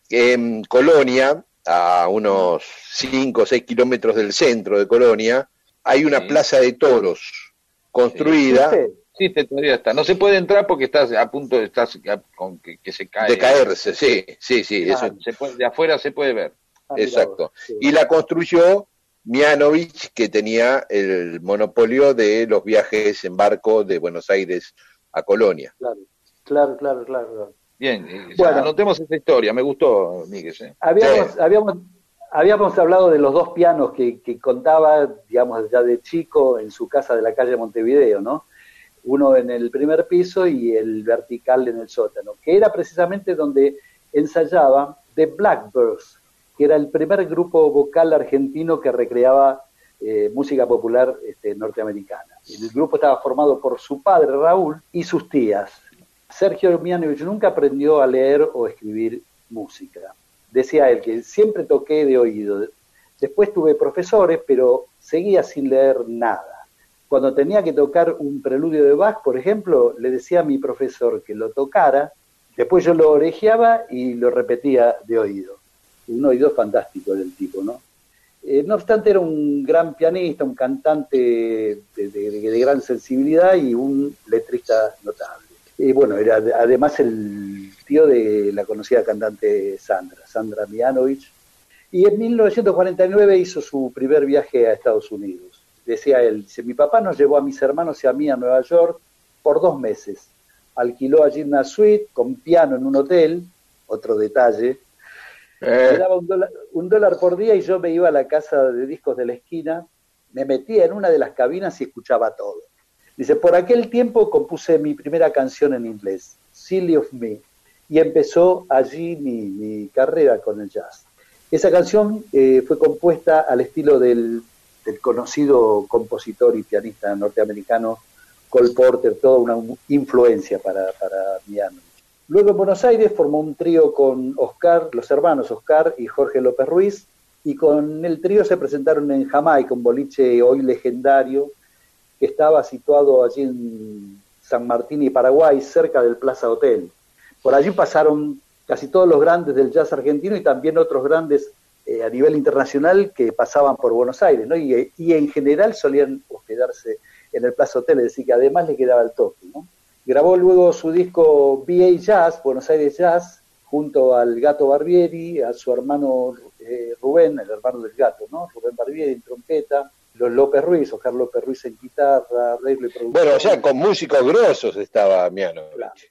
En Colonia, a unos 5 o 6 kilómetros del centro de Colonia, hay una plaza de toros construida Sí, te todavía está. No se puede entrar porque estás a punto de estás a- con que, que se cae. de caerse, sí, sí, sí, Ah, eso, se puede- de afuera se puede ver. exacto. Y la construyó Mianovich, que tenía el monopolio de los viajes en barco de Buenos Aires a Colonia. Claro, claro, claro, claro. Bien, eh, ya, Bueno. anotemos esa historia, me gustó, Miguel. ¿eh? Habíamos, habíamos, habíamos hablado de los dos pianos que, que contaba, digamos, ya de chico en su casa de la calle Montevideo, ¿no? Uno en el primer piso y el vertical en el sótano, que era precisamente donde ensayaba The Blackbirds, que era el primer grupo vocal argentino que recreaba eh, música popular este, norteamericana. El grupo estaba formado por su padre Raúl y sus tías. Sergio Mianovich nunca aprendió a leer o escribir música. Decía él que siempre toqué de oído. Después tuve profesores, pero seguía sin leer nada. Cuando tenía que tocar un preludio de Bach, por ejemplo, le decía a mi profesor que lo tocara, después yo lo orejeaba y lo repetía de oído. Un oído fantástico del tipo, ¿no? Eh, no obstante, era un gran pianista, un cantante de, gran sensibilidad y un letrista notable. Y bueno, era de- además el tío de la conocida cantante Sandra, Sandra Mianovich. Y en 1949 hizo su primer viaje a Estados Unidos. Decía él, dice, mi papá nos llevó a mis hermanos y a mí a Nueva York por dos meses. Alquiló allí una suite con piano en un hotel, otro detalle, me daba un dólar, un dólar por día y yo me iba a la casa de discos de la esquina, me metía en una de las cabinas y escuchaba todo. Dice, por aquel tiempo compuse mi primera canción en inglés, Silly of Me, y empezó allí mi, carrera con el jazz. Esa canción eh, fue compuesta al estilo del, conocido compositor y pianista norteamericano Cole Porter, toda una influencia para, para Miano. Luego en Buenos Aires formó un trío con Oscar, los hermanos Oscar y Jorge López Ruiz, y con el trío se presentaron en Jamaica, un boliche hoy legendario, que estaba situado allí en San Martín y Paraguay, cerca del Plaza Hotel. Por allí pasaron casi todos los grandes del jazz argentino y también otros grandes eh, a nivel internacional que pasaban por Buenos Aires, ¿no? Y, y en general solían hospedarse en el Plaza Hotel, es decir, que además le quedaba el toque, ¿no? Grabó luego su disco BA Jazz, Buenos Aires Jazz, junto al Gato Barbieri, a su hermano eh, Rubén, el hermano del gato, ¿no? Rubén Barbieri en trompeta, los López Ruiz, Oscar López Ruiz en guitarra, arreglo y producción. Bueno, ya con músicos grosos estaba Miano.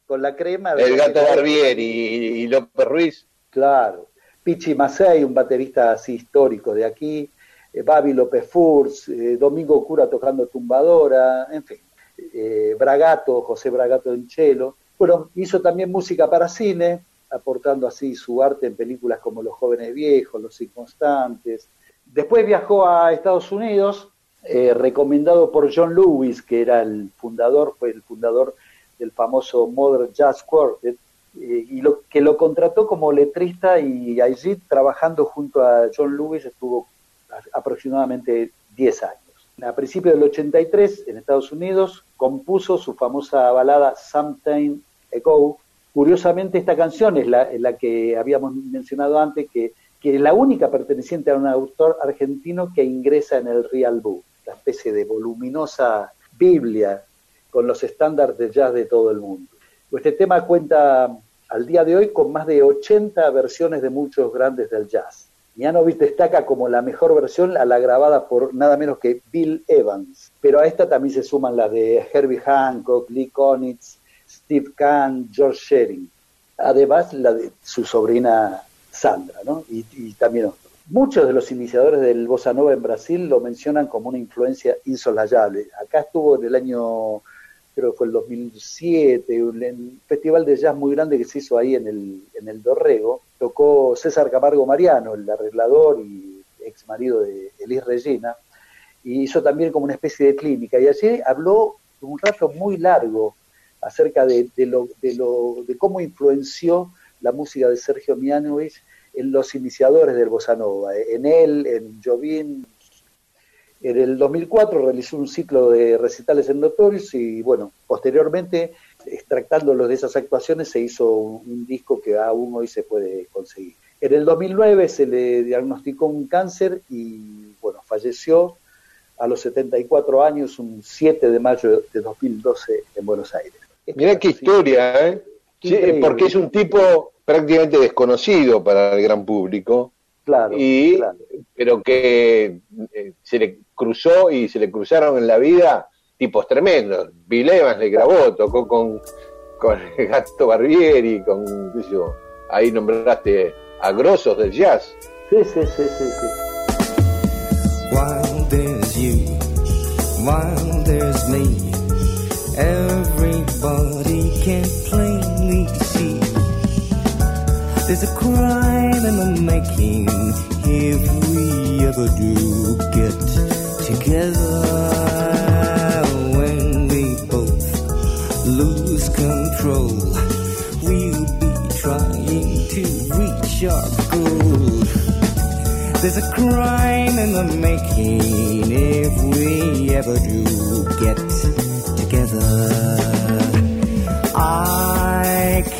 Con la crema de El gato Barbieri y, y López Ruiz. Claro. Pichi Macei, un baterista así histórico de aquí, eh, Babi López Furz, eh, Domingo Cura tocando tumbadora, en fin. Eh, Bragato, José Bragato en cello. Bueno, hizo también música para cine, aportando así su arte en películas como Los jóvenes viejos, Los inconstantes. Después viajó a Estados Unidos, eh, recomendado por John Lewis, que era el fundador, fue el fundador del famoso Modern Jazz Quartet, eh, y lo, que lo contrató como letrista y allí trabajando junto a John Lewis estuvo aproximadamente 10 años. A principios del 83, en Estados Unidos, compuso su famosa balada Sometime Ago. Curiosamente, esta canción es la, es la que habíamos mencionado antes, que, que es la única perteneciente a un autor argentino que ingresa en el Real Book, la especie de voluminosa Biblia con los estándares de jazz de todo el mundo. Este tema cuenta al día de hoy con más de 80 versiones de muchos grandes del jazz. Mianovich destaca como la mejor versión a la grabada por nada menos que Bill Evans, pero a esta también se suman las de Herbie Hancock, Lee Konitz, Steve Kahn, George Shearing. además su sobrina Sandra, ¿no? Y, y también. Muchos de los iniciadores del bossa nova en Brasil lo mencionan como una influencia insolayable. Acá estuvo en el año, creo que fue el 2007, un, un festival de jazz muy grande que se hizo ahí en el, en el Dorrego. Tocó César Camargo Mariano, el arreglador y ex marido de Elis Regina, y hizo también como una especie de clínica. Y allí habló un rato muy largo acerca de, de lo, de, lo, de cómo influenció la música de Sergio Mianovich en los iniciadores del bossa nova, en él, en Jobim. En el 2004 realizó un ciclo de recitales en Notorious y bueno, posteriormente, extractándolos de esas actuaciones, se hizo un, un disco que aún hoy se puede conseguir. En el 2009 se le diagnosticó un cáncer y bueno, falleció a los 74 años, un 7 de mayo de 2012 en Buenos Aires. Mirá qué historia, ¿eh? Sí, porque es un tipo prácticamente desconocido para el gran público, Claro, y, claro. pero que eh, se le cruzó y se le cruzaron en la vida tipos tremendos. Bill Evans le grabó, tocó con, con el Gato Barbieri, con, qué sé yo, ahí nombraste a grosos del jazz. Sí, sí, sí, sí, sí. While there's you, while there's me, There's a crime in the making if we ever do get together. When we both lose control, we'll be trying to reach our goal. There's a crime in the making if we ever do get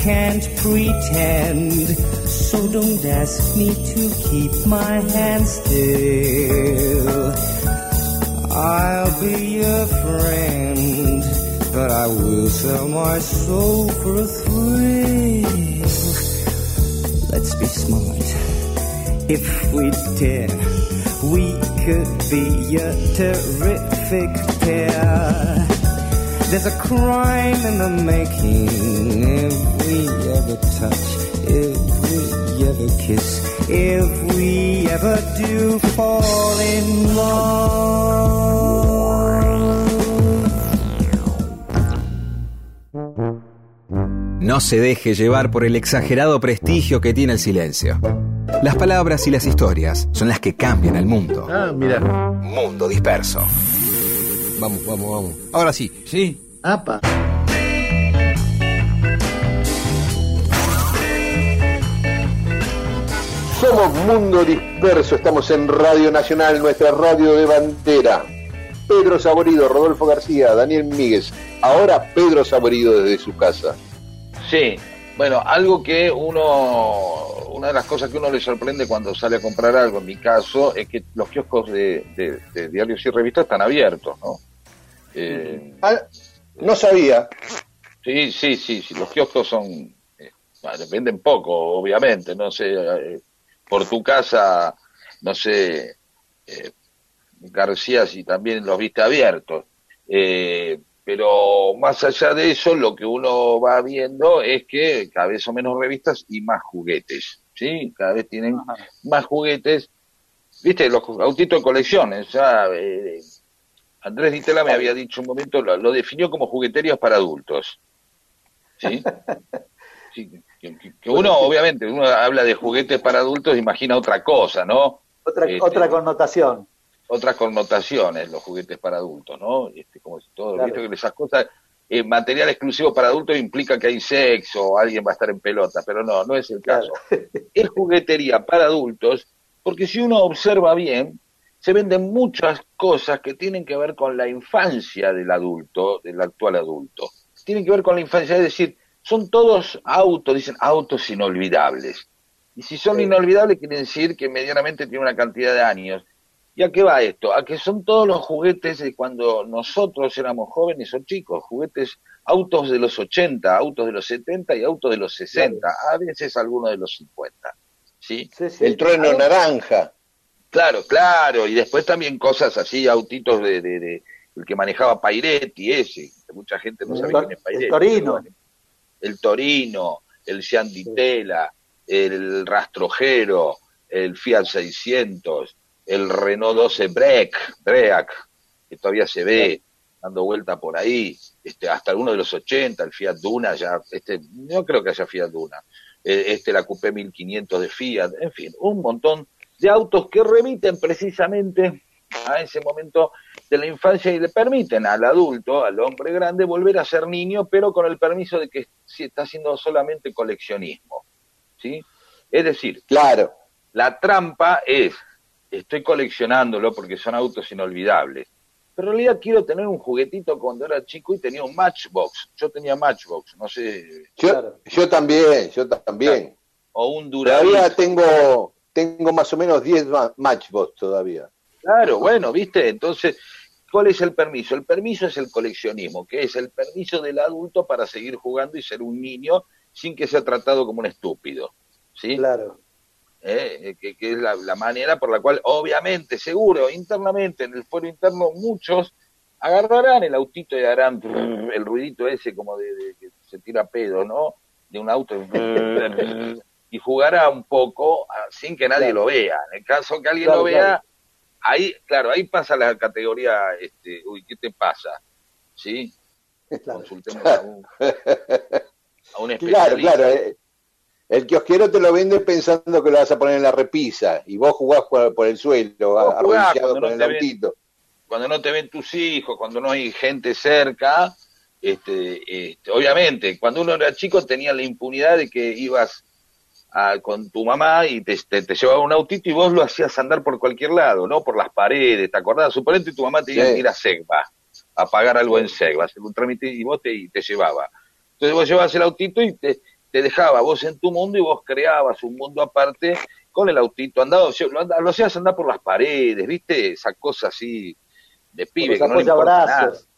can't pretend, so don't ask me to keep my hands still. I'll be your friend, but I will sell my soul for a thrill. Let's be smart. If we dare, we could be a terrific pair. There's a crime in the making if we ever touch, if we ever kiss, if we ever do fall in love. No se deje llevar por el exagerado prestigio que tiene el silencio. Las palabras y las historias son las que cambian el mundo. Ah, mira. Mundo disperso. Vamos, vamos, vamos. Ahora sí. Sí. Apa. Somos Mundo Disperso, estamos en Radio Nacional, nuestra radio de bandera. Pedro Saborido, Rodolfo García, Daniel Míguez. Ahora Pedro Saborido desde su casa. Sí, bueno, algo que uno, una de las cosas que uno le sorprende cuando sale a comprar algo, en mi caso, es que los kioscos de, de- de diarios y revistas están abiertos, ¿no? Eh, Ah, no sabía. sí, sí, sí, sí, los kioscos son, eh, bueno, dependen poco, obviamente, no sé, eh, por tu casa, no sé, eh, García, si también los viste abiertos. Eh, pero más allá de eso, lo que uno va viendo es que cada vez son menos revistas y más juguetes, ¿sí? Cada vez tienen más juguetes. Viste, los autitos de colecciones, ya, eh, Andrés Ditela me había dicho un momento, lo, lo definió como jugueterias para adultos, ¿sí? Sí, que, que- que uno, obviamente, uno habla de juguetes para adultos, imagina otra cosa, ¿no? Otra, Este, otra connotación. Otras connotaciones los juguetes para adultos, ¿no? Este, como si todo, Claro. viste que esas cosas, eh, material exclusivo para adultos implica que hay sexo, alguien va a estar en pelota, pero no, no es el caso. Es juguetería para adultos, porque si uno observa bien, se venden muchas cosas que tienen que ver con la infancia del adulto, del actual adulto. Tienen que ver con la infancia, es decir, son todos autos, dicen autos inolvidables. Y si son inolvidables, quiere decir que medianamente tiene una cantidad de años. ¿Y a qué va esto? A que son todos los juguetes de cuando nosotros éramos jóvenes o chicos, juguetes, autos de los 80, autos de los 70 y autos de los 60, a veces algunos de los 50. ¿sí? El trueno naranja. Claro, claro, y después también cosas así, autitos de, de, de- el que manejaba Pairetti ese, que mucha gente no El sabe quién es el Pairetti. Torino. pero bueno. El Torino, el Sean Ditela, el Rastrojero, el Fiat 600, el Renault 12 Break, Break, que todavía se ve dando vuelta por ahí, este, hasta alguno de los 80, el Fiat Duna, ya, este, no creo que haya Fiat Duna, eh, este, la Coupé 1500 de Fiat, en fin, un montón de autos que remiten precisamente a ese momento de la infancia y le permiten al adulto, al hombre grande, volver a ser niño, pero con el permiso de que si está haciendo solamente coleccionismo. ¿Sí? Es decir, Claro. la trampa es, estoy coleccionándolo porque son autos inolvidables, pero en realidad quiero tener un juguetito cuando era chico y tenía un Matchbox. Yo tenía Matchbox, no sé, Yo, yo también, yo también. o un. Todavía tengo, tengo más o menos 10 ma- Matchbox todavía. Claro, bueno, ¿viste? Entonces, ¿cuál es el permiso? El permiso es el coleccionismo, que es el permiso del adulto para seguir jugando y ser un niño sin que sea tratado como un estúpido. ¿Sí? Claro. ¿Eh? Eh, que, que es la, la manera por la cual, obviamente, seguro, internamente, en el fuero interno, muchos agarrarán el autito y harán el ruidito ese como de, de que se tira pedo, ¿no? De un auto y jugará un poco ah, sin que nadie Claro. lo vea. En el caso que alguien Claro, lo vea, claro. ahí, claro, ahí pasa la categoría, este, uy, ¿qué te pasa? ¿Sí? Consultemos a un, a un Claro, especialista. claro. eh, El kiosquero te lo vende pensando que lo vas a poner en la repisa y vos jugás por, por el suelo, arrodillado cuando no con el ven. autito. cuando no te ven tus hijos, cuando no hay gente cerca, este, este, obviamente, cuando uno era chico tenía la impunidad de que ibas a- con tu mamá y te, te, te llevaba un autito y vos lo hacías andar por cualquier lado, ¿no? Por las paredes, ¿te acordás? Suponete tu mamá tenía Sí. que ir a Segba, a pagar algo en Segba, hacer un trámite y vos te, te llevaba. Entonces vos llevabas el autito y te, te dejaba vos en tu mundo y vos creabas un mundo aparte con el autito andado, lo, lo hacías andar por las paredes, ¿viste? Esa cosa así de pibe Los que no nada. apoyabrazos.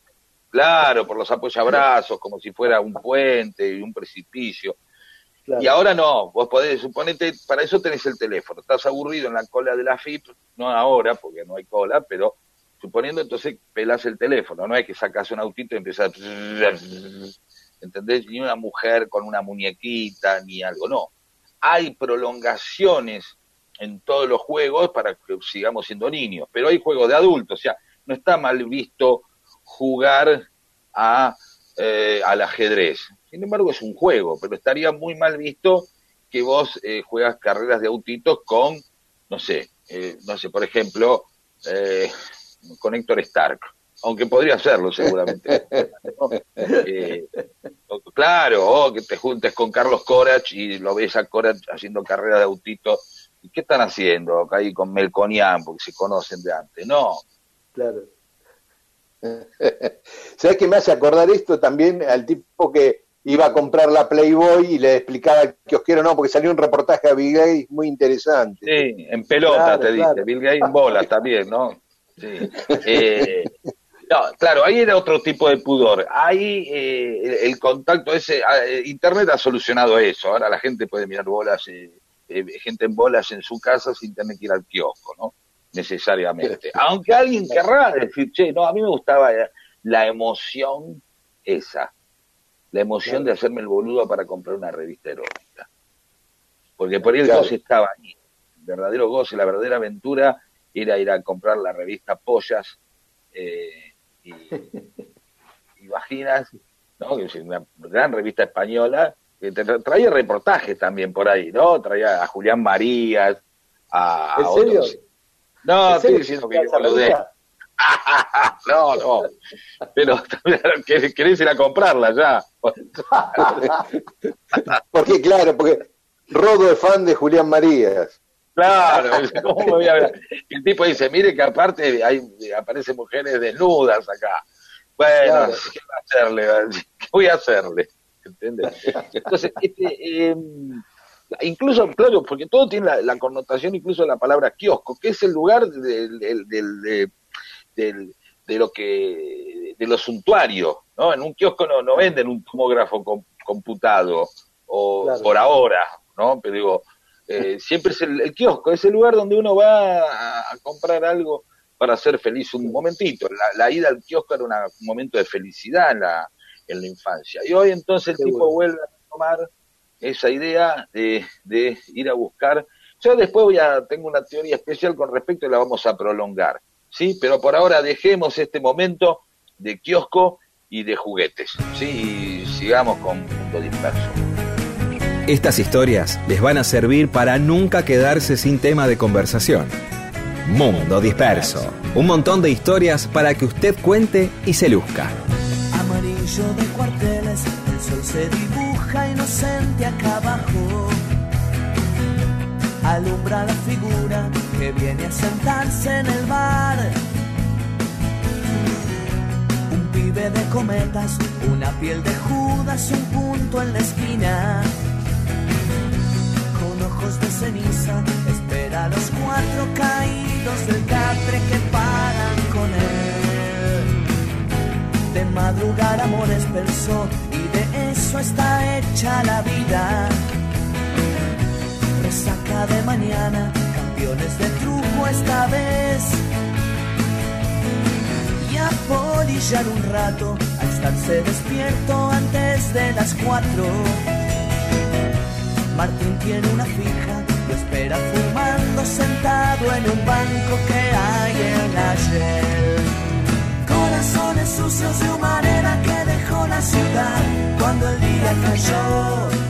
Claro, por los apoyabrazos, como si fuera un puente y un precipicio. Claro. Y ahora no, vos podés, suponete, para eso tenés el teléfono. Estás aburrido en la cola de la FIP, no ahora, porque no hay cola, pero suponiendo entonces pelás el teléfono, no es que sacas un autito y empezás a... ¿Entendés? Ni una mujer con una muñequita, ni algo, no. Hay prolongaciones en todos los juegos para que sigamos siendo niños, pero hay juegos de adultos, o sea, no está mal visto jugar a, eh, al ajedrez. Sin embargo, es un juego, pero estaría muy mal visto que vos eh, juegas carreras de autitos con, no sé, eh, no sé, por ejemplo, eh, con Héctor Stark, aunque podría hacerlo seguramente. Eh, claro, o que te juntes con Carlos Corach y lo ves a Corach haciendo carreras de autitos. ¿Y qué están haciendo acá ahí con Melconian? Porque se conocen de antes. No, Claro. ¿Sabes qué me hace acordar esto también al tipo que iba a comprar la Playboy y le explicaba al kiosquero, no, porque salió un reportaje a Bill Gates muy interesante. Sí, en pelota Claro, te claro. dice, Bill Gates en bolas también, ¿no? Sí. Eh, no, claro, ahí era otro tipo de pudor. Ahí eh, el, el contacto ese, ah, eh, Internet ha solucionado eso. Ahora la gente puede mirar bolas, eh, eh, gente en bolas en su casa sin tener que ir al kiosco, ¿no? Necesariamente. Aunque alguien querrá decir, che, no, a mí me gustaba la emoción esa, la emoción de hacerme el boludo para comprar una revista erótica. Porque por ahí el goce estaba ahí. El verdadero goce, la verdadera aventura era ir a comprar la revista Pollas eh, y, Vaginas, ¿no? que es una gran revista española, que traía reportajes también por ahí, ¿no? Traía a Julián Marías, a, ¿En serio? otros. No, ¿En estoy serio? diciendo que ¿Esa yo revista? no, no. Pero ¿querés querés ir a comprarla ya. Porque, claro, porque Rodo es fan de Julián Marías. Claro, ¿cómo me voy a ver? El tipo dice, mire que aparte hay, aparecen mujeres desnudas acá. Bueno, Claro. ¿qué va a hacerle? ¿Qué voy a hacerle? ¿Entiendes? Entonces, este, eh, incluso, claro, porque todo tiene la, la connotación incluso de la palabra kiosco, que es el lugar del, del, del- de, del- de lo que de lo suntuario, ¿no? En un kiosco no, no venden un tomógrafo com- computado o Claro. por ahora, ¿no? Pero digo, eh, siempre es el, el kiosco, es el lugar donde uno va a, comprar algo para ser feliz un momentito. La, la ida al kiosco era una- un momento de felicidad en la, en la infancia. Y hoy entonces el Qué tipo bueno. vuelve a tomar esa idea de, de ir a buscar. Yo después voy a, tengo una teoría especial con respecto y la vamos a prolongar, ¿sí? Pero por ahora dejemos este momento de kiosco y de juguetes, ¿sí? Y sigamos con Mundo Disperso. Estas historias les van a servir para nunca quedarse sin tema de conversación. Mundo Disperso. Un montón de historias para que usted cuente y se luzca. Amarillo de cuarteles, el sol se dibuja inocente acá abajo. Alumbra la figura que viene a sentarse en el bar. Un pibe de cometas, una piel de Judas, un punto en la esquina. Con ojos de ceniza, espera a los cuatro caídos del catre que paran con él. De madrugar amores pensó y de eso está hecha la vida. Resaca de mañana, campeones de truco esta vez. Y a polillar un rato, a estarse despierto antes de las cuatro. Martín tiene una fija, lo espera fumando sentado en un banco que hay en la Shell. Corazones sucios de humanera que dejó la ciudad cuando el día cayó.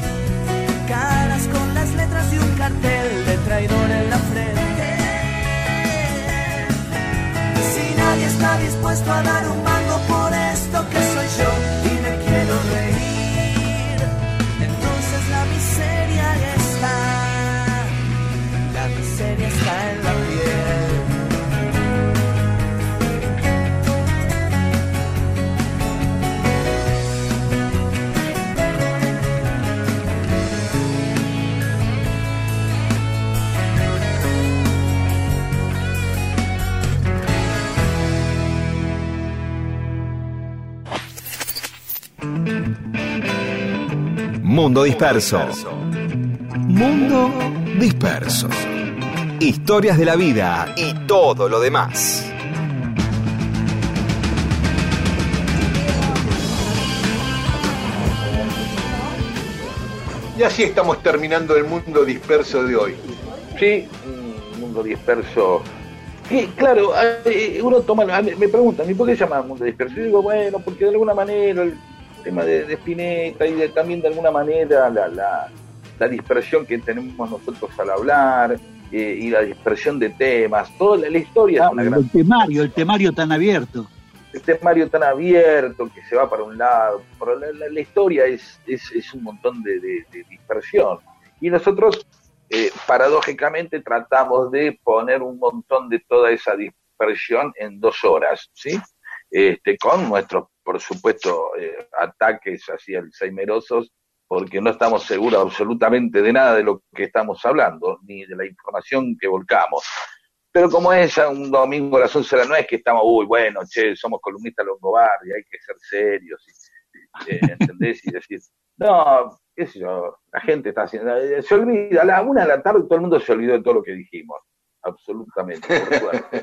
Mundo Disperso. Mundo Disperso. Historias de la vida y todo lo demás. Y así estamos terminando el mundo disperso de hoy. Sí, un mundo disperso. Sí, claro, eh, uno toma, a mí- me preguntan, ¿y por qué se llama mundo disperso? Yo digo, bueno, porque de alguna manera el tema de, de Spinetta y de- también de alguna manera la, la, la dispersión que tenemos nosotros al hablar eh, y la dispersión de temas, toda la, la historia es una gran El temario, el temario tan abierto. el temario tan abierto que se va para un lado, pero la, historia es, es, es un montón de dispersión. Y nosotros, eh, paradójicamente, tratamos de poner un montón de toda esa dispersión en dos horas, ¿sí? Este, con nuestros, por supuesto, eh, ataques así alzheimerosos, porque no estamos seguros absolutamente de nada de lo que estamos hablando, ni de la información que volcamos. Pero como es ya un domingo a las 11 de la noche, es que estamos, uy, bueno, che, somos columnistas Longobardi, hay que ser serios, y, eh, ¿entendés? Y decir, no, qué sé yo, la gente está haciendo, eh, se olvida, a la una de la tarde todo el mundo se olvidó de todo lo que dijimos, absolutamente,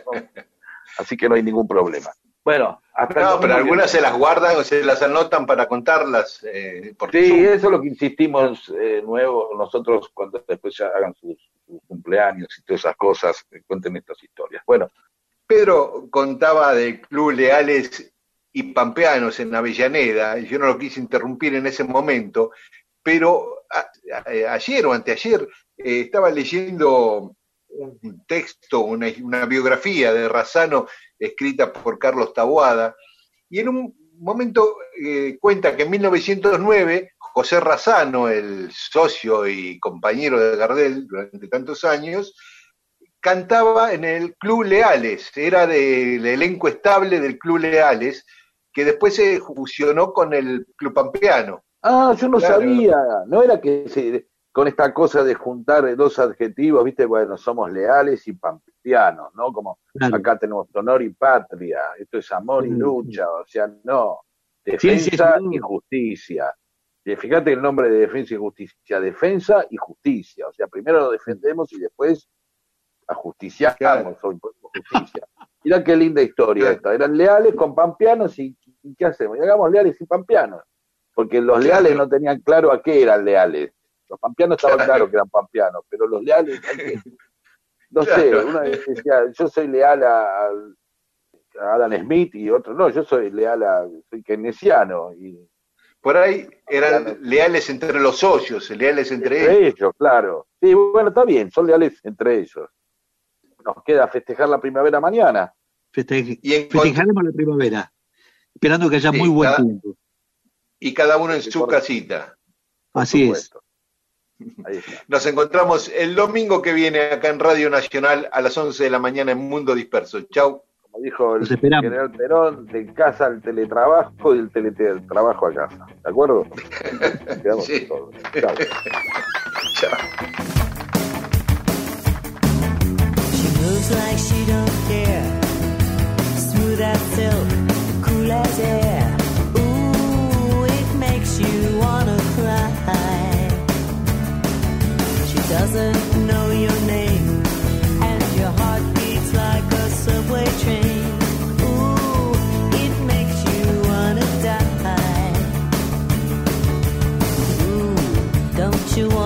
por. Así que no hay ningún problema. Bueno, hasta No, pero algunas se las guardan o se las anotan para contarlas. Eh, por Sí, Zoom. eso es lo que insistimos eh, nuevo nosotros cuando después ya hagan sus, sus cumpleaños y todas esas cosas, eh, cuenten estas historias. Bueno, Pedro contaba del Club Leales y Pampeanos en Avellaneda, y yo no lo quise interrumpir en ese momento, pero a- a- ayer o anteayer eh, estaba leyendo un texto, una, una biografía de Razano escrita por Carlos Taboada, y en un momento eh, cuenta que en 1909 José Razano, el socio y compañero de Gardel durante tantos años, cantaba en el Club Leales, era del elenco estable del Club Leales, que después se fusionó con el Club Pampeano. Ah, yo no Claro. sabía, no era que se, con esta cosa de juntar dos adjetivos, viste, bueno, somos leales y pampeanos, ¿no? Como Claro. acá tenemos honor y patria, esto es amor y Mm. lucha, o sea, no, defensa y y justicia. Y fíjate el nombre de defensa y justicia, defensa y justicia, o sea, primero lo defendemos y después ajusticiamos, Claro. o imponemos justicia. Mirá qué linda historia esta, eran leales con pampeanos y, y ¿qué hacemos? Y hagamos leales y pampeanos porque los leales no tenían claro a qué eran leales. Los pampeanos estaban claro que eran pampeanos, pero los leales, hay que- no sé, Claro. una vez decía, yo soy leal a, a Adam Smith y otro, no, yo soy leal a, soy keynesiano y Por ahí eran leales entre los socios, leales entre entre ellos. ellos, claro. Sí, bueno, está bien, son leales entre ellos. Nos queda festejar la primavera mañana. Feste- Y en festejaremos la primavera, esperando que haya Sí, muy buen cada- tiempo. Y cada uno en su casita. Así es. Ahí está. Nos encontramos el domingo que viene acá en Radio Nacional a las 11 de la mañana en Mundo Disperso. Chau. Como dijo el general Perón, de casa al teletrabajo y del teletrabajo a casa. ¿De acuerdo? Quedamos Sí. todos. Chao. Chao. She moves like she don't care. Smooth as silk, cool as air. Ooh, it makes you wanna cry. Doesn't know your name, and your heart beats like a subway train. Ooh, it makes you wanna die. Ooh, don't you wanna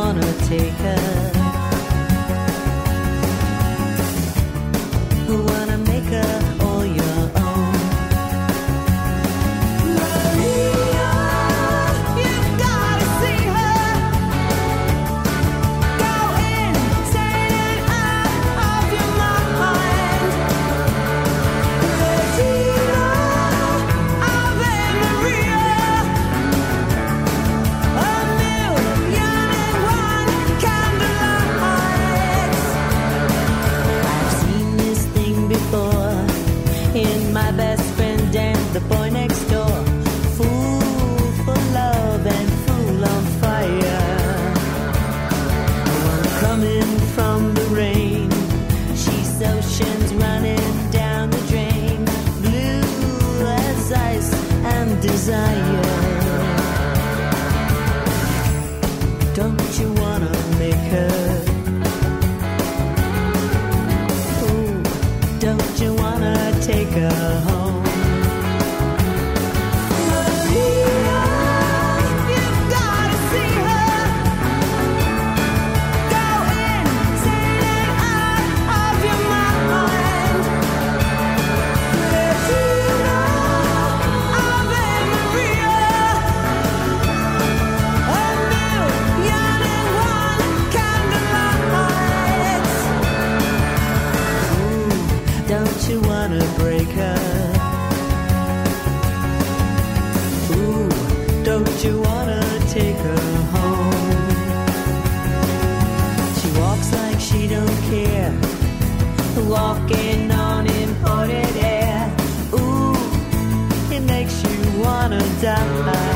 die.